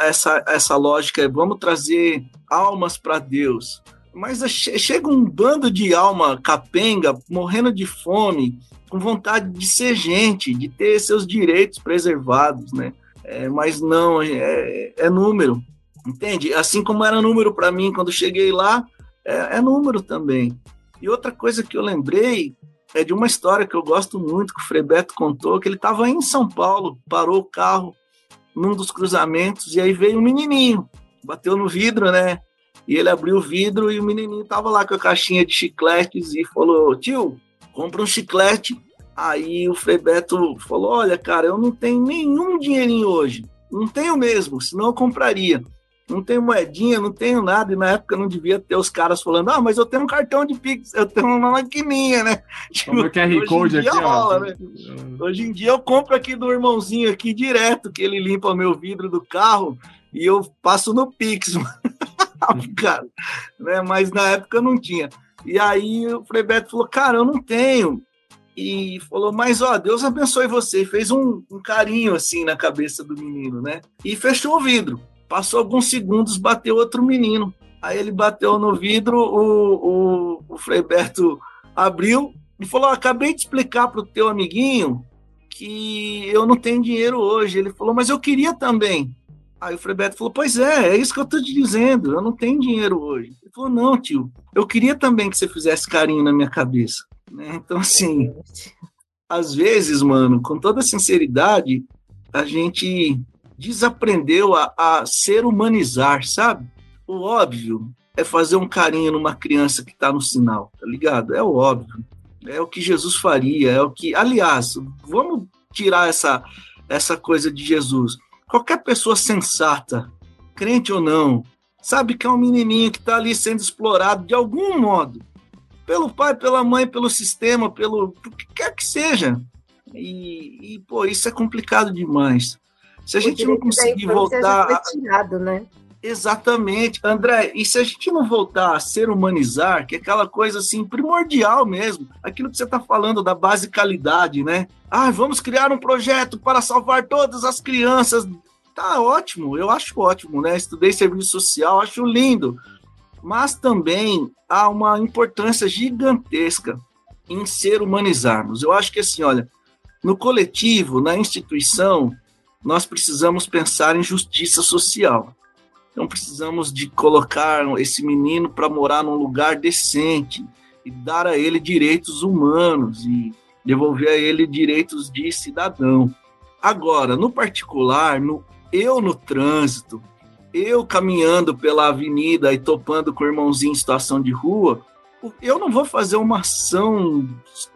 essa, essa lógica, vamos trazer almas para Deus, mas chega um bando de alma capenga, morrendo de fome, com vontade de ser gente, de ter seus direitos preservados, né? É, mas não, é, é número. Entende? Assim como era número para mim quando cheguei lá, é, é, número também. E outra coisa que eu lembrei é de uma história que eu gosto muito, que o Frebeto contou, que ele estava em São Paulo, parou o carro num dos cruzamentos, e aí veio um menininho, bateu no vidro, né? E ele abriu o vidro e o menininho tava lá com a caixinha de chicletes e falou: Tio, compra um chiclete. Aí o Frebeto falou: Olha, cara, eu não tenho nenhum dinheirinho hoje. Não tenho mesmo, senão eu compraria não tenho moedinha, não tenho nada, e na época não devia ter os caras falando, ah, mas eu tenho um cartão de Pix, eu tenho uma maquininha, né? Tipo, o QR Code aqui, rola, ó. Né? Hoje em dia eu compro aqui do irmãozinho aqui direto, que ele limpa meu vidro do carro e eu passo no Pix, cara, né? Mas na época não tinha. E aí o Frei Beto falou, cara, eu não tenho. E falou, mas ó, Deus abençoe você. E fez um, um carinho assim na cabeça do menino, né? E fechou o vidro. Passou alguns segundos, bateu outro menino. Aí ele bateu no vidro, o, o, o Frei Berto abriu e falou: Acabei de explicar para o teu amiguinho que eu não tenho dinheiro hoje. Ele falou: Mas eu queria também. Aí o Frei Beto falou: Pois é, é isso que eu estou te dizendo, eu não tenho dinheiro hoje. Ele falou: Não, tio, eu queria também que você fizesse carinho na minha cabeça. Né? Então, assim, às vezes, mano, com toda sinceridade, a gente desaprendeu a, a ser humanizar, sabe? O óbvio é fazer um carinho numa criança que está no sinal, tá ligado? É o óbvio. É o que Jesus faria, é o que. Aliás, vamos tirar essa, essa coisa de Jesus. Qualquer pessoa sensata, crente ou não, sabe que é um menininho que está ali sendo explorado de algum modo, pelo pai, pela mãe, pelo sistema, pelo que quer que seja. E, e pô, isso é complicado demais. Se a gente não conseguir voltar. Tirado, né? Exatamente, André. E se a gente não voltar a ser humanizar, que é aquela coisa assim primordial mesmo, aquilo que você está falando da basicalidade, né? Ah, vamos criar um projeto para salvar todas as crianças. Tá ótimo, eu acho ótimo, né? Estudei serviço social, acho lindo. Mas também há uma importância gigantesca em ser humanizarmos. Eu acho que assim, olha, no coletivo, na instituição, nós precisamos pensar em justiça social. Então precisamos de colocar esse menino para morar num lugar decente e dar a ele direitos humanos e devolver a ele direitos de cidadão. Agora, no particular, no, eu no trânsito, eu caminhando pela avenida e topando com o irmãozinho em situação de rua, eu não vou fazer uma ação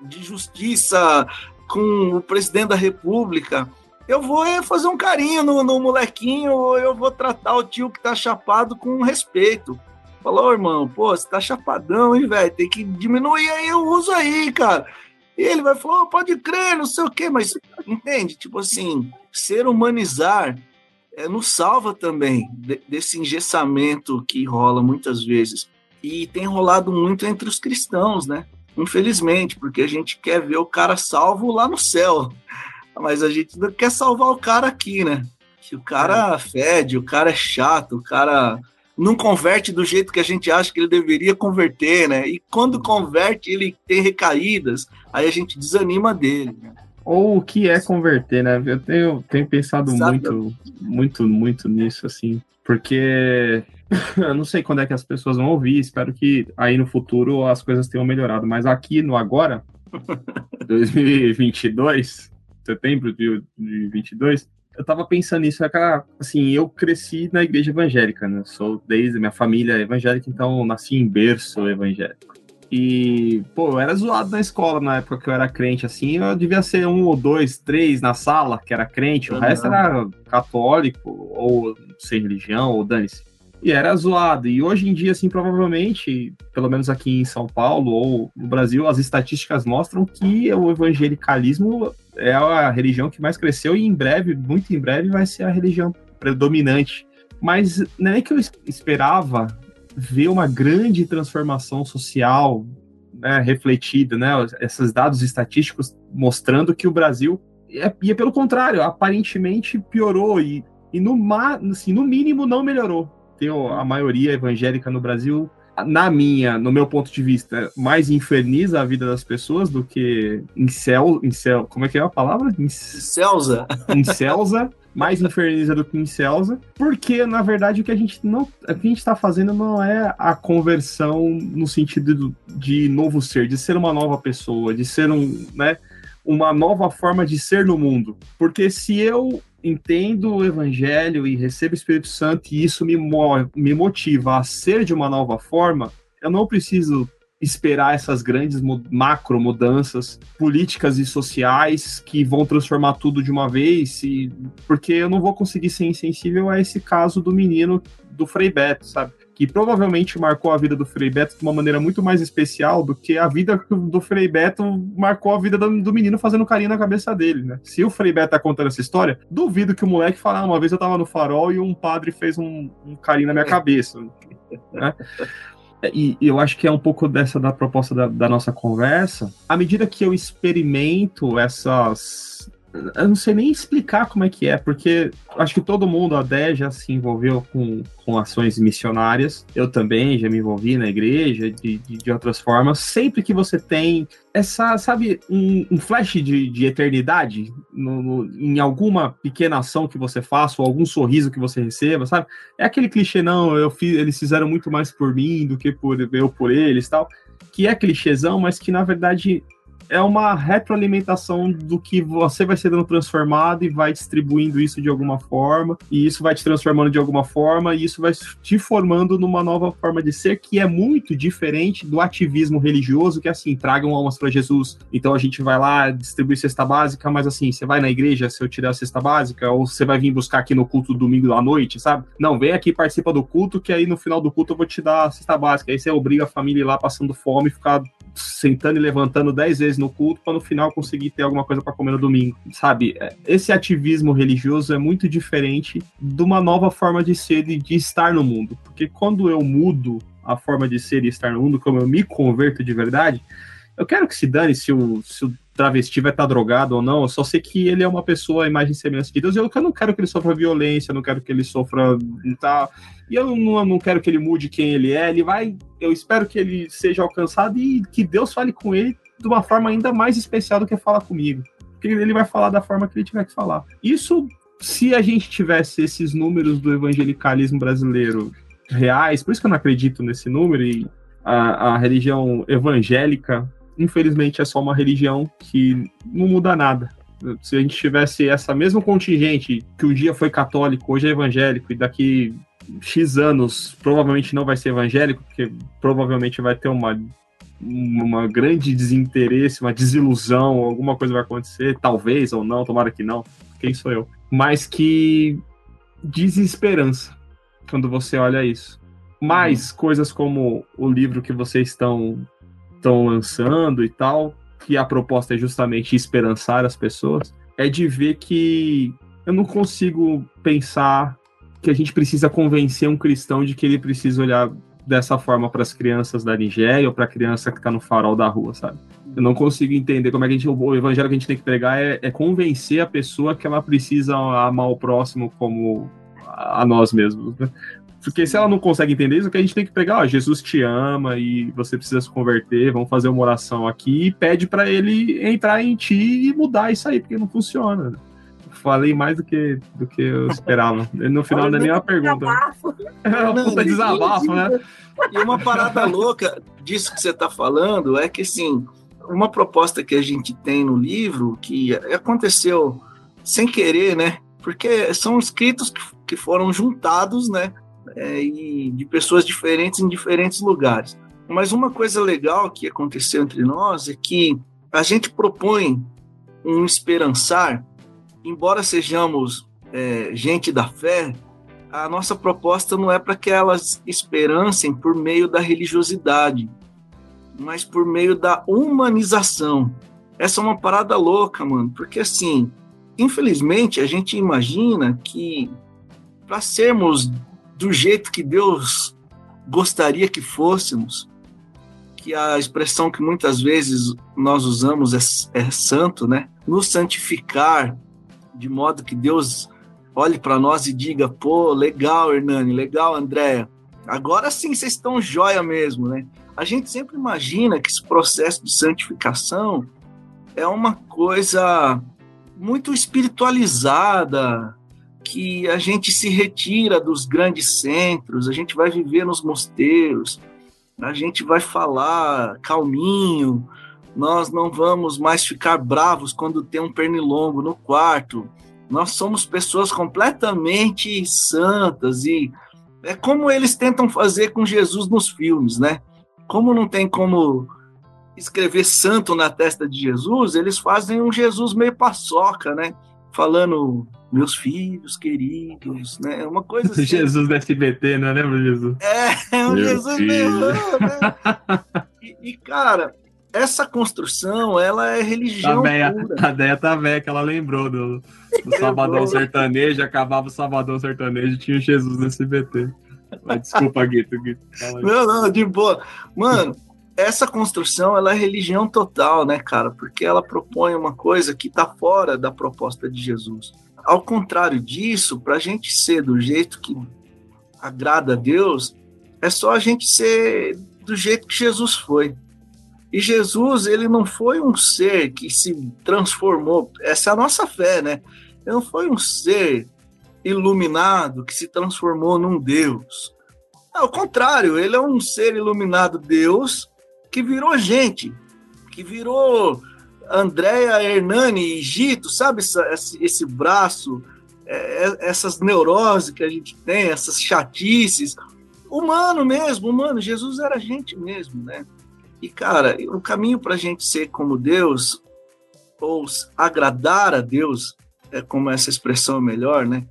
de justiça com o presidente da República eu vou é, fazer um carinho no, no molequinho, eu vou tratar o tio que tá chapado com respeito. Falou, irmão, pô, você tá chapadão, hein, velho? Tem que diminuir aí o uso aí, cara. E ele vai falar, oh, pode crer, não sei o quê, mas entende? Tipo assim, ser humanizar é, nos salva também de, desse engessamento que rola muitas vezes. E tem rolado muito entre os cristãos, né? Infelizmente, porque a gente quer ver o cara salvo lá no céu mas a gente não quer salvar o cara aqui, né? Que o cara é. fede, o cara é chato, o cara não converte do jeito que a gente acha que ele deveria converter, né? E quando converte, ele tem recaídas, aí a gente desanima dele. Né? Ou o que é converter, né? Eu tenho, tenho pensado muito, muito, muito nisso, assim, porque eu não sei quando é que as pessoas vão ouvir, espero que aí no futuro as coisas tenham melhorado, mas aqui no agora, 2022, setembro de, de 22, eu tava pensando nisso, é assim, eu cresci na igreja evangélica, né? Sou desde minha família evangélica, então nasci em berço evangélico. E, pô, eu era zoado na escola na época que eu era crente, assim, eu devia ser um ou dois, três na sala que era crente, o resto era católico, ou sem religião, ou dane-se. E era zoado. E hoje em dia, assim, provavelmente, pelo menos aqui em São Paulo ou no Brasil, as estatísticas mostram que o evangelicalismo é a religião que mais cresceu e em breve, muito em breve, vai ser a religião predominante. Mas não é que eu esperava ver uma grande transformação social né, refletida, né, esses dados estatísticos mostrando que o Brasil, e é, é pelo contrário, aparentemente piorou e, e no, assim, no mínimo não melhorou. Tem a maioria evangélica no Brasil, na minha, no meu ponto de vista, mais inferniza a vida das pessoas do que incel, incel como é que é a palavra? Incelza. Incelza mais inferniza do que incelza, porque na verdade o que a gente não, o que a gente está fazendo não é a conversão no sentido de novo ser, de ser uma nova pessoa, de ser um, né, uma nova forma de ser no mundo. Porque se eu entendo o evangelho e recebo o Espírito Santo e isso me, me motiva a ser de uma nova forma, eu não preciso esperar essas grandes macro mudanças políticas e sociais que vão transformar tudo de uma vez, e, porque eu não vou conseguir ser insensível a esse caso do menino do Frei Beto, sabe? Que provavelmente marcou a vida do Frei Beto de uma maneira muito mais especial do que a vida do Frei Beto marcou a vida do, do menino fazendo carinho na cabeça dele, né? Se o Frei Beto tá contando essa história, duvido que o moleque fale, ah, uma vez eu tava no farol e um padre fez um, um carinho na minha cabeça. Né? E, eu acho que é um pouco dessa da proposta da, da nossa conversa. À medida que eu experimento essas eu não sei nem explicar como é que é, porque acho que todo mundo, a Dé, já se envolveu com, com ações missionárias. Eu também já me envolvi na igreja, de, de, de outras formas. Sempre que você tem essa, sabe, um, um flash de, de eternidade no, no, em alguma pequena ação que você faça, ou algum sorriso que você receba, sabe? É aquele clichê, não, eu fiz, eles fizeram muito mais por mim do que por eu por eles tal. Que é clichêzão, mas que na verdade é uma retroalimentação do que você vai sendo transformado e vai distribuindo isso de alguma forma, e isso vai te transformando de alguma forma, e isso vai te formando numa nova forma de ser que é muito diferente do ativismo religioso, que é assim, tragam almas para Jesus. Então a gente vai lá distribuir cesta básica, mas assim, você vai na igreja se eu tirar a cesta básica, ou você vai vir buscar aqui no culto domingo à noite, sabe? Não, vem aqui, participa do culto, que aí no final do culto eu vou te dar a cesta básica. Aí você obriga a família lá passando fome e ficar sentando e levantando dez vezes no culto para no final conseguir ter alguma coisa para comer no domingo, sabe? É, esse ativismo religioso é muito diferente de uma nova forma de ser e de estar no mundo, porque quando eu mudo a forma de ser e estar no mundo, como eu me converto de verdade, eu quero que se dane se o, se o travesti vai estar drogado ou não, eu só sei que ele é uma pessoa, imagem e semelhança de Deus, e eu não quero que ele sofra violência, eu não quero que ele sofra. Tá, e eu não, não quero que ele mude quem ele é, ele vai. Eu espero que ele seja alcançado e que Deus fale com ele de uma forma ainda mais especial do que falar comigo. Porque ele vai falar da forma que ele tiver que falar. Isso, se a gente tivesse esses números do evangelicalismo brasileiro reais, por isso que eu não acredito nesse número, e a, a religião evangélica, infelizmente, é só uma religião que não muda nada. Se a gente tivesse essa mesma contingente que um dia foi católico, hoje é evangélico, e daqui X anos provavelmente não vai ser evangélico, porque provavelmente vai ter uma, uma grande desinteresse, uma desilusão, alguma coisa vai acontecer, talvez ou não, tomara que não, quem sou eu? Mas que desesperança quando você olha isso. Mais uhum. coisas como o livro que vocês estão, estão lançando e tal, que a proposta é justamente esperançar as pessoas, é de ver que eu não consigo pensar que a gente precisa convencer um cristão de que ele precisa olhar dessa forma para as crianças da Nigéria ou para a criança que está no farol da rua, sabe? Eu não consigo entender como é que a gente, o evangelho que a gente tem que pregar é, é convencer a pessoa que ela precisa amar o próximo como a nós mesmos, né? Porque se ela não consegue entender isso, o que a gente tem que pregar, ó, Jesus te ama e você precisa se converter, vamos fazer uma oração aqui e pede para ele entrar em ti e mudar isso aí, porque não funciona. Né? falei mais do que, do que eu esperava. No final não é nem uma pergunta. É uma puta desabafo, né? E uma parada louca disso que você está falando é que, assim, uma proposta que a gente tem no livro, que aconteceu sem querer, né? Porque são escritos que foram juntados, né? É, e de pessoas diferentes em diferentes lugares. Mas uma coisa legal que aconteceu entre nós é que a gente propõe um esperançar, embora sejamos é, gente da fé, a nossa proposta não é para que elas esperancem por meio da religiosidade, mas por meio da humanização. Essa é uma parada louca, mano, porque assim, infelizmente a gente imagina que para sermos do jeito que Deus gostaria que fôssemos, que a expressão que muitas vezes nós usamos é, é santo, né? Nos santificar, de modo que Deus olhe para nós e diga: pô, legal, Hernani, legal, Andréia. Agora sim vocês estão joia mesmo, né? A gente sempre imagina que esse processo de santificação é uma coisa muito espiritualizada, que a gente se retira dos grandes centros, a gente vai viver nos mosteiros, a gente vai falar calminho, nós não vamos mais ficar bravos quando tem um pernilongo no quarto. Nós somos pessoas completamente santas e é como eles tentam fazer com Jesus nos filmes, né? Como não tem como escrever santo na testa de Jesus, eles fazem um Jesus meio paçoca, né? Falando meus filhos queridos, né? É uma coisa assim. Jesus da SBT, não lembra, Jesus? É, é um Meu Jesus meio. Né? E, e, cara, essa construção, ela é religião. A Deia, a Deia tá velha, que ela lembrou do, do Sabadão Sertanejo, acabava o Sabadão Sertanejo e tinha o Jesus no SBT. Mas, desculpa, Guito. Guito não, não, de boa. Mano, essa construção, ela é religião total, né, cara? Porque ela propõe uma coisa que tá fora da proposta de Jesus. Ao contrário disso, para a gente ser do jeito que agrada a Deus, é só a gente ser do jeito que Jesus foi. E Jesus, ele não foi um ser que se transformou, essa é a nossa fé, né? Ele não foi um ser iluminado que se transformou num Deus. Ao contrário, ele é um ser iluminado Deus que virou gente, que virou Andréa Hernani e Gito, sabe esse, esse braço, é, é, essas neuroses que a gente tem, essas chatices, humano mesmo, humano, Jesus era gente mesmo, né? E, cara, o caminho para a gente ser como Deus, ou agradar a Deus, é como essa expressão é melhor, né?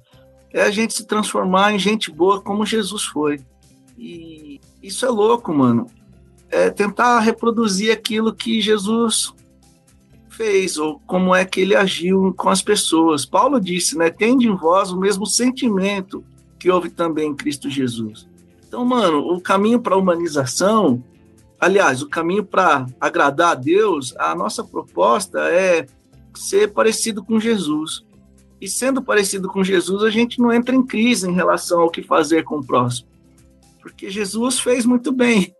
É a gente se transformar em gente boa como Jesus foi. E isso é louco, mano. É tentar reproduzir aquilo que Jesus fez, ou como é que ele agiu com as pessoas. Paulo disse, né? Tende em vós o mesmo sentimento que houve também em Cristo Jesus. Então, mano, o caminho para a humanização, aliás, o caminho para agradar a Deus, a nossa proposta é ser parecido com Jesus. E sendo parecido com Jesus, a gente não entra em crise em relação ao que fazer com o próximo. Porque Jesus fez muito bem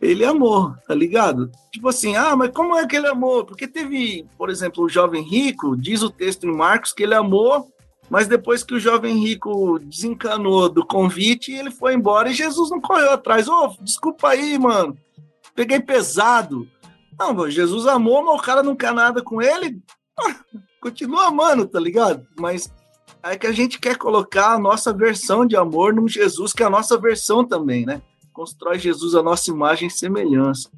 ele amou, tá ligado? Tipo assim, ah, mas como é que ele amou? Porque teve, por exemplo, o jovem rico, diz o texto em Marcos que ele amou, mas depois que o jovem rico desencanou do convite, ele foi embora e Jesus não correu atrás. Ô, oh, desculpa aí, mano, peguei pesado. Não, Jesus amou, mas o cara não quer nada com ele, continua amando, tá ligado? Mas é que a gente quer colocar a nossa versão de amor num Jesus que é a nossa versão também, né? constrói Jesus a nossa imagem e semelhança.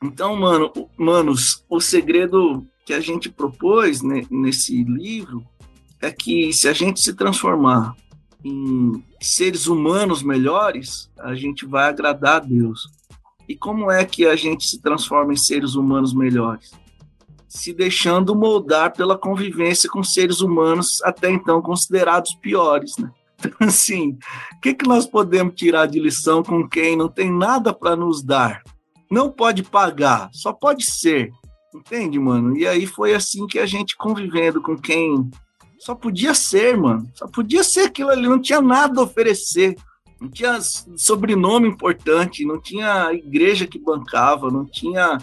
Então, mano, manos, o segredo que a gente propôs né, nesse livro é que se a gente se transformar em seres humanos melhores, a gente vai agradar a Deus. E como é que a gente se transforma em seres humanos melhores? Se deixando moldar pela convivência com seres humanos até então considerados piores, né? Então, assim, o que, que nós podemos tirar de lição com quem não tem nada para nos dar? Não pode pagar, só pode ser. Entende, mano? E aí foi assim que a gente convivendo com quem só podia ser, mano. Só podia ser aquilo ali, não tinha nada a oferecer. Não tinha sobrenome importante, não tinha igreja que bancava, não tinha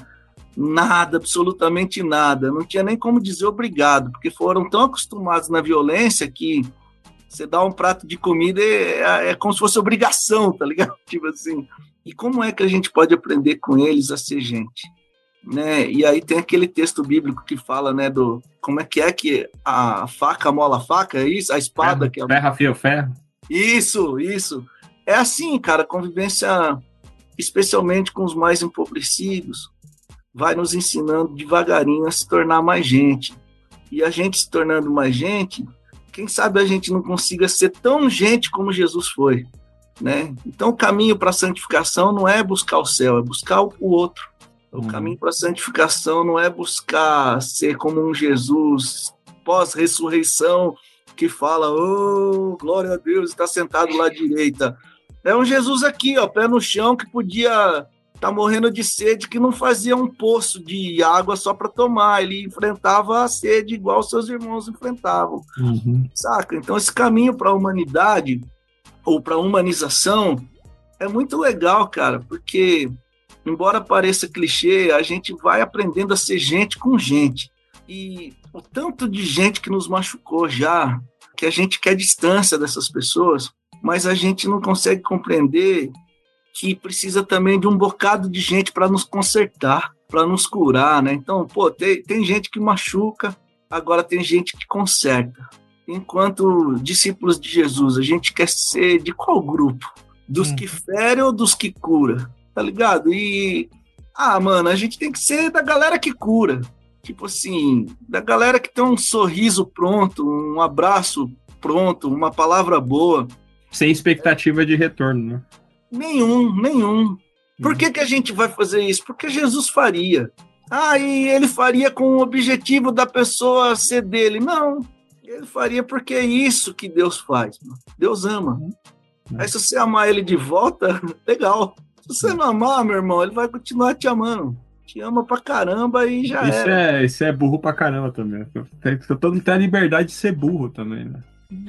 nada, absolutamente nada. Não tinha nem como dizer obrigado, porque foram tão acostumados na violência que você dá um prato de comida é, é como se fosse obrigação, tá ligado? Tipo assim. E como é que a gente pode aprender com eles a ser gente? Né? E aí tem aquele texto bíblico que fala, né, do como é que é que a faca mola a faca, é isso? A espada ferro, que é ferro fio ferro. Isso, isso. É assim, cara, convivência especialmente com os mais empobrecidos, vai nos ensinando devagarinho a se tornar mais gente. E a gente se tornando mais gente, quem sabe a gente não consiga ser tão gente como Jesus foi, né? Então o caminho para a santificação não é buscar o céu, é buscar o outro. O uhum. caminho para a santificação não é buscar ser como um Jesus pós-ressurreição que fala, oh, glória a Deus, está sentado lá à direita. É um Jesus aqui, ó, pé no chão, que podia tá morrendo de sede, que não fazia um poço de água só para tomar, ele enfrentava a sede igual seus irmãos enfrentavam. Uhum. Saca? Então, esse caminho para a humanidade, ou para a humanização, é muito legal, cara, porque, embora pareça clichê, a gente vai aprendendo a ser gente com gente. E o tanto de gente que nos machucou já, que a gente quer distância dessas pessoas, mas a gente não consegue compreender que precisa também de um bocado de gente para nos consertar, para nos curar, né? Então, pô, tem, tem gente que machuca, agora tem gente que conserta. Enquanto discípulos de Jesus, a gente quer ser de qual grupo? Dos hum. que ferem ou dos que cura? Tá ligado? E ah, mano, a gente tem que ser da galera que cura tipo assim, da galera que tem um sorriso pronto, um abraço pronto, uma palavra boa. Sem expectativa é. de retorno, né? Nenhum, nenhum. Por uhum. que, que a gente vai fazer isso? Porque Jesus faria. Ah, e ele faria com o objetivo da pessoa ser dele. Não, ele faria porque é isso que Deus faz. Deus ama. Uhum. Aí se você amar ele de volta, legal. Se você não amar, meu irmão, ele vai continuar te amando te ama pra caramba e já isso era. É, isso é burro pra caramba também. Todo mundo tem a liberdade de ser burro também, né?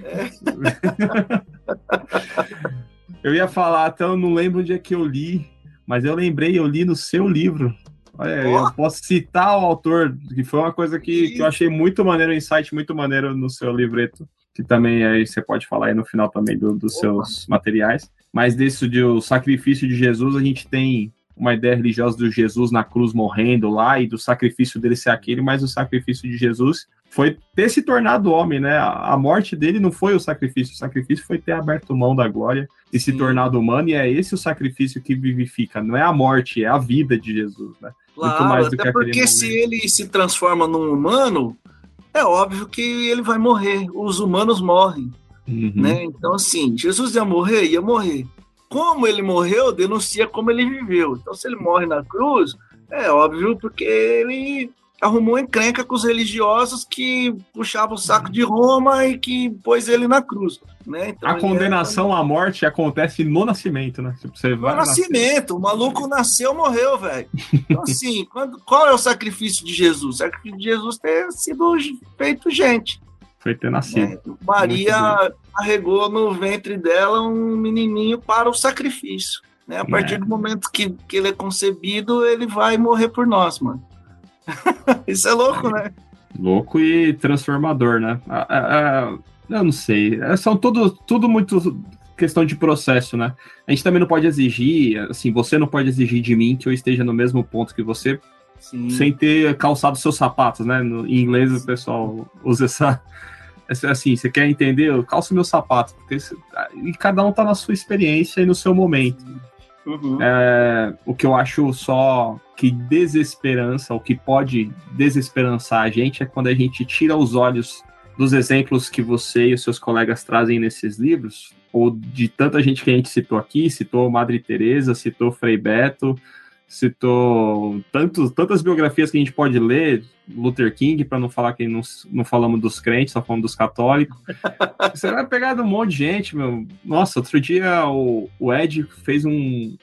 É. eu ia falar, até eu não lembro onde é que eu li, mas eu lembrei, eu li no seu livro. Olha, oh. eu posso citar o autor, que foi uma coisa que, que eu achei muito maneiro, um insight muito maneiro no seu livreto, que também aí você pode falar aí no final também do, dos seus materiais. Mas desse de o sacrifício de Jesus, a gente tem uma ideia religiosa do Jesus na cruz morrendo lá e do sacrifício dele ser aquele, mas o sacrifício de Jesus foi ter se tornado homem, né? A morte dele não foi o sacrifício, o sacrifício foi ter aberto mão da glória e Sim. se tornado humano, e é esse o sacrifício que vivifica, não é a morte, é a vida de Jesus, né? Claro, até que porque se ele se transforma num humano, é óbvio que ele vai morrer, os humanos morrem, uhum. né? Então, assim, Jesus ia morrer? Ia morrer como ele morreu denuncia como ele viveu. Então, se ele morre na cruz, é óbvio porque ele arrumou encrenca com os religiosos que puxavam o saco de Roma e que pôs ele na cruz. Né? Então, a condenação é... à morte acontece no nascimento, né? Tipo, você no nascimento, o maluco nasceu, morreu, velho. Então, assim, quando, qual é o sacrifício de Jesus? O sacrifício de Jesus ter sido feito gente. Foi ter nascido. É, Maria carregou no ventre dela um menininho para o sacrifício. Né? A partir é. do momento que, que ele é concebido, ele vai morrer por nós, mano. Isso é louco, né? Louco e transformador, né? eu não sei. É, são tudo, tudo muito questão de processo, né? A gente também não pode exigir, assim, você não pode exigir de mim que eu esteja no mesmo ponto que você, Sim. sem ter calçado seus sapatos, né? No, em inglês o pessoal usa essa, assim, você quer entender? Eu calço meu sapato. Porque, e cada um tá na sua experiência e no seu momento. Uhum. É, o que eu acho só que desesperança, o que pode desesperançar a gente é quando a gente tira os olhos dos exemplos que você e os seus colegas trazem nesses livros, ou de tanta gente que a gente citou aqui, citou Madre Teresa, citou Frei Beto, citou tantos, tantas biografias que a gente pode ler, Luther King, para não falar que não, não falamos dos crentes, só falamos dos católicos. Vai pegar um monte de gente, meu. Nossa, outro dia o, o Ed fez um,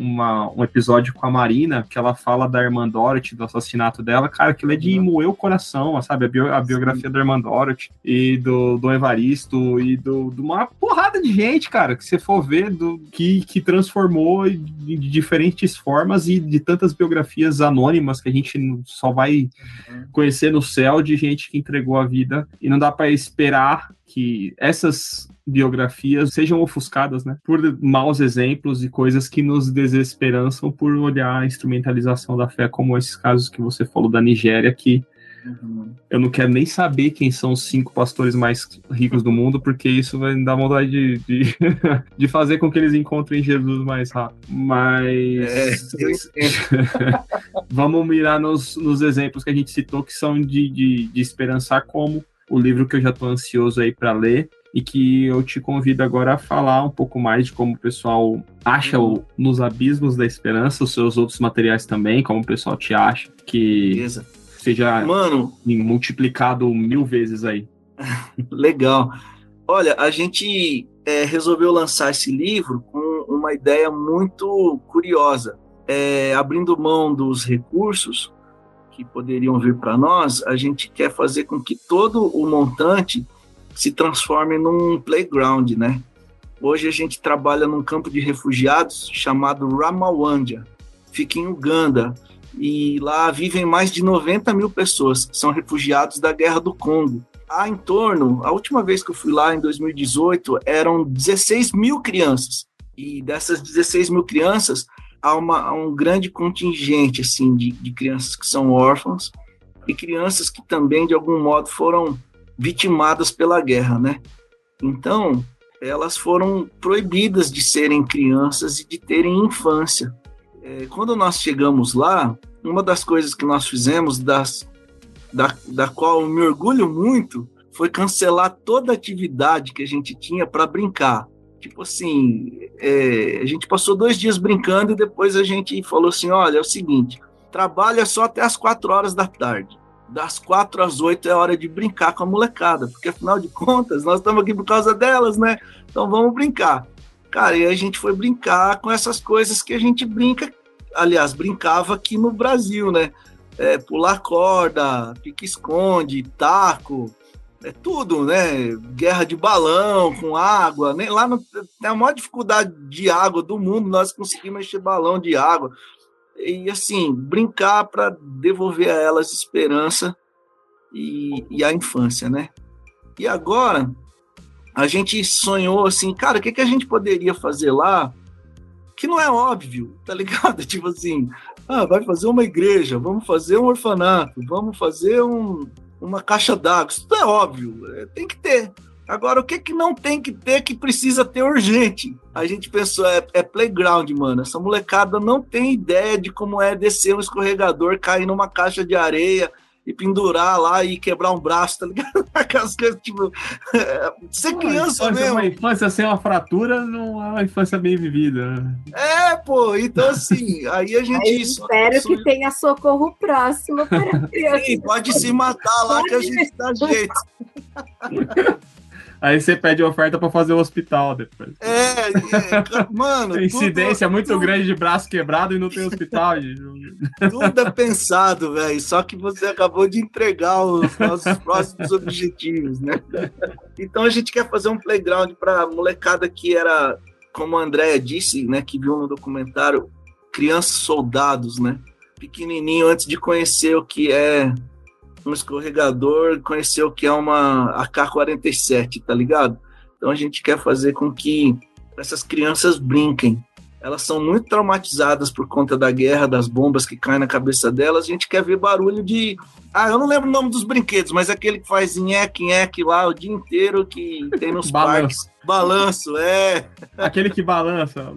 uma, um episódio com a Marina, que ela fala da irmã Dorothy, do assassinato dela, cara, aquilo é de uhum. moer o coração, sabe? A, bio, a biografia Sim. da irmã Dorothy e do, do Evaristo e do, de uma porrada de gente, cara, que você for ver, do, que, que transformou de, de diferentes formas e de tantas biografias anônimas que a gente só vai uhum. conhecer no céu de gente que entregou a vida e não dá para esperar que essas biografias sejam ofuscadas, né, por maus exemplos e coisas que nos desesperançam por olhar a instrumentalização da fé, como esses casos que você falou da Nigéria, que Uhum. Eu não quero nem saber quem são os cinco pastores mais ricos do mundo, porque isso vai me dar vontade de, de, de fazer com que eles encontrem Jesus mais rápido. Mas. É, Vamos mirar nos, nos exemplos que a gente citou que são de, de, de esperançar, como o livro que eu já estou ansioso aí para ler e que eu te convido agora a falar um pouco mais de como o pessoal acha o, nos abismos da esperança, os seus outros materiais também, como o pessoal te acha, que Beleza. seja Mano, multiplicado mil vezes aí. Legal. Olha, a gente é, resolveu lançar esse livro com uma ideia muito curiosa. É, abrindo mão dos recursos que poderiam vir para nós, a gente quer fazer com que todo o montante se transforme num playground, né? Hoje a gente trabalha num campo de refugiados chamado Ramawandia, fica em Uganda, e lá vivem mais de 90 mil pessoas, são refugiados da Guerra do Congo. Há em torno, a última vez que eu fui lá, em 2018, eram 16 mil crianças, e dessas 16 mil crianças, há, uma, há um grande contingente assim de, de crianças que são órfãos, e crianças que também, de algum modo, foram vitimadas pela guerra, né? Então, elas foram proibidas de serem crianças e de terem infância. É, quando nós chegamos lá, uma das coisas que nós fizemos, das, da, da qual eu me orgulho muito, foi cancelar toda atividade que a gente tinha para brincar. Tipo assim, é, a gente passou dois dias brincando e depois a gente falou assim: olha, é o seguinte, trabalha só até as quatro horas da tarde das quatro às oito é hora de brincar com a molecada, porque afinal de contas, nós estamos aqui por causa delas, né? Então vamos brincar. Cara, e a gente foi brincar com essas coisas que a gente brinca, aliás, brincava aqui no Brasil, né? É, pular corda, pique-esconde, taco, é tudo, né? Guerra de balão com água, nem lá no, tem a maior dificuldade de água do mundo, nós conseguimos encher balão de água e assim, brincar para devolver a elas esperança e, e, a infância, né? E agora a gente sonhou assim, cara, o que, que a gente poderia fazer lá que não é óbvio, tá ligado? Tipo assim, ah, vai fazer uma igreja, vamos fazer um orfanato, vamos fazer um, uma caixa d'água. Isso não é óbvio, é, tem que ter. Agora, o que, que não tem que ter que precisa ter urgente? A gente pensou, é, é, playground, mano. Essa molecada não tem ideia de como é descer um escorregador, cair numa caixa de areia e pendurar lá e quebrar um braço, tá ligado? Aquelas coisas, tipo, ser criança infância, mesmo. Uma infância sem uma fratura não é uma infância bem vivida. É, pô, então assim, aí a gente. Aí espero que tenha socorro próximo para criança. Sim, pode se matar lá que a gente dá jeito. Aí você pede oferta para fazer o hospital depois. É, é mano. Incidência tudo, muito tudo... grande de braço quebrado e não tem hospital. tudo é pensado, velho. Só que você acabou de entregar os nossos próximos objetivos, né? Então a gente quer fazer um playground para molecada que era, como a Andrea disse, né, que viu no documentário, crianças soldados, né? Pequenininho antes de conhecer o que é um escorregador, conhecer o que é uma AK-47, tá ligado? Então a gente quer fazer com que essas crianças brinquem. Elas são muito traumatizadas por conta da guerra, das bombas que caem na cabeça delas. A gente quer ver barulho de. Ah, eu não lembro o nome dos brinquedos, mas é aquele que faz nheque, nheque lá o dia inteiro que tem nos parques. Balanço, é. Aquele que balança.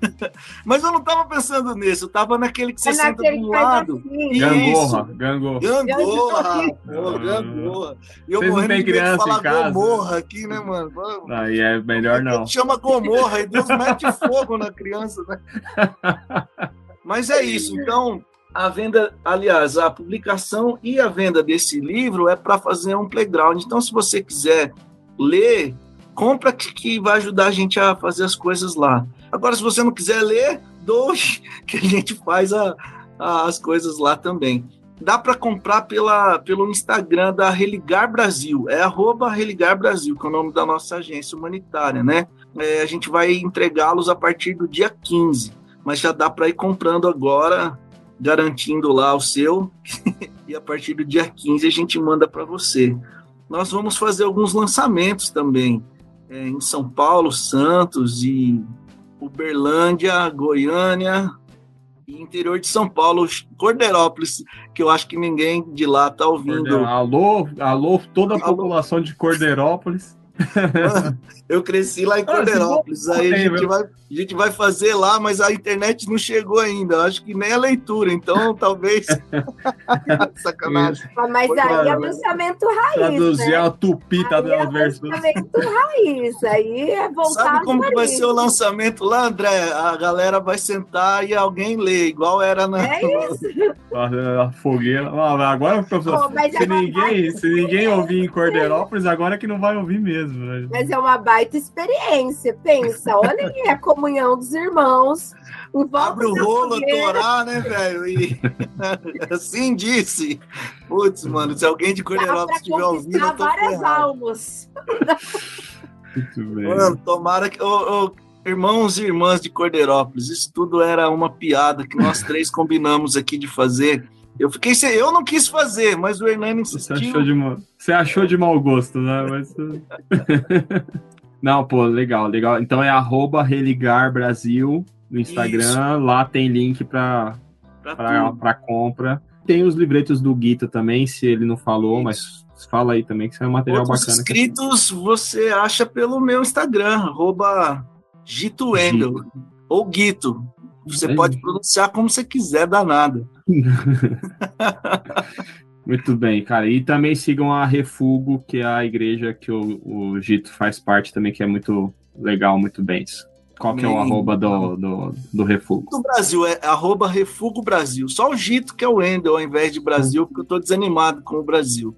Mas eu não tava pensando nisso, eu tava naquele que você é senta do lado. Assim. Gangorra, gangorra. Gangorra, porra, gangorra. E eu Vocês não tem criança falar em casa. gomorra aqui, né, mano? Vamos. Aí é melhor não. Chama gomorra e Deus mete fogo na criança, né? Mas é isso, então a venda, aliás, a publicação e a venda desse livro é para fazer um playground. Então, se você quiser ler compra que, que vai ajudar a gente a fazer as coisas lá. Agora, se você não quiser ler, doe, que a gente faz a, a, as coisas lá também. Dá para comprar pela, pelo Instagram da Religar Brasil, é arroba Religar Brasil, que é o nome da nossa agência humanitária, né? É, a gente vai entregá-los a partir do dia 15, mas já dá para ir comprando agora, garantindo lá o seu, e a partir do dia 15 a gente manda para você. Nós vamos fazer alguns lançamentos também é, em São Paulo, Santos e Uberlândia, Goiânia e interior de São Paulo, Corderópolis, que eu acho que ninguém de lá tá ouvindo. Alô, alô, toda a alô. população de Corderópolis. eu cresci lá em ah, Corderópolis. Aí a gente, vai, a gente vai fazer lá, mas a internet não chegou ainda. Acho que nem a leitura, então talvez. Sacanagem. Mas aí é pensamento raiz. Traduzir né? a tupi, tá dando é pensamento raiz. Aí é voltar. Sabe como que vai ser o lançamento lá, André? A galera vai sentar e alguém lê, igual era na. É isso. a fogueira. Agora, professor, Pô, se, é ninguém, se ninguém ouvir em Corderópolis, agora é que não vai ouvir mesmo mesmo. Né? Mas é uma baita experiência. Pensa, olha aí a comunhão dos irmãos. Abre o rolo, torar, né, velho? E assim disse. Putz, mano, se alguém de Corderópolis estiver ouvindo. Eu várias ferrado. almas. Muito bem. Mano, tomara que. Oh, oh, irmãos e irmãs de Corderópolis, isso tudo era uma piada que nós três combinamos aqui de fazer. Eu fiquei sem. Eu não quis fazer, mas o Hernani insistiu. Você achou de, mal, você achou de mau gosto, né? Mas... não, pô, legal, legal. Então é arroba Religar Brasil no Instagram. Isso. Lá tem link para para compra. Tem os livretos do Guita também, se ele não falou, Isso. mas fala aí também que isso é um material Outros bacana. inscritos você acha pelo meu Instagram, arroba Gito Wendel, ou Guito. Você é. pode pronunciar como você quiser, danada. Muito bem, cara. E também sigam a Refugo, que é a igreja que o, o Gito faz parte também, que é muito legal, muito bem. Qual que é o arroba do, do, do Refugo? Do Brasil, é arroba Refugo Brasil. Só o Gito que é o Endel ao invés de Brasil, porque eu tô desanimado com o Brasil.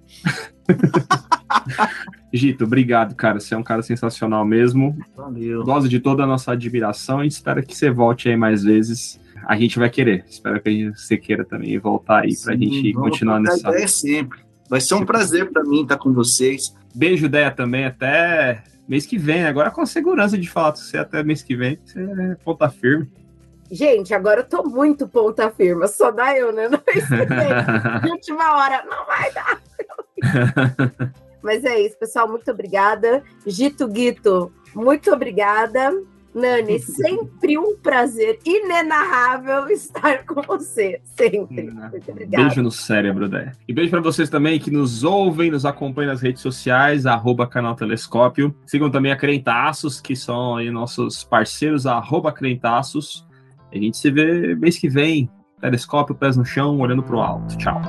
Gito, obrigado, cara. Você é um cara sensacional mesmo. Valeu. Gosto de toda a nossa admiração e espero que você volte aí mais vezes. A gente vai querer. Espero que você queira também voltar aí para a gente continuar nessa. É sempre. Vai ser um prazer para mim estar com vocês. Beijo, Deia, também. Até mês que vem. Agora com a segurança de falar com você até mês que vem. Você é ponta firme. Gente, agora eu tô muito ponta firme. Só dá eu, né? Não é última hora. Não vai dar. Mas é isso, pessoal. Muito obrigada. Gito Guito, muito obrigada. Nani, sempre um prazer inenarrável estar com você. Sempre. Muito obrigada. Beijo no cérebro, Dé. E beijo para vocês também que nos ouvem, nos acompanham nas redes sociais, arroba canal Telescópio. Sigam também a Crentaços, que são aí nossos parceiros, arroba Crentaços. A gente se vê mês que vem. Telescópio, pés no chão, olhando pro alto. Tchau.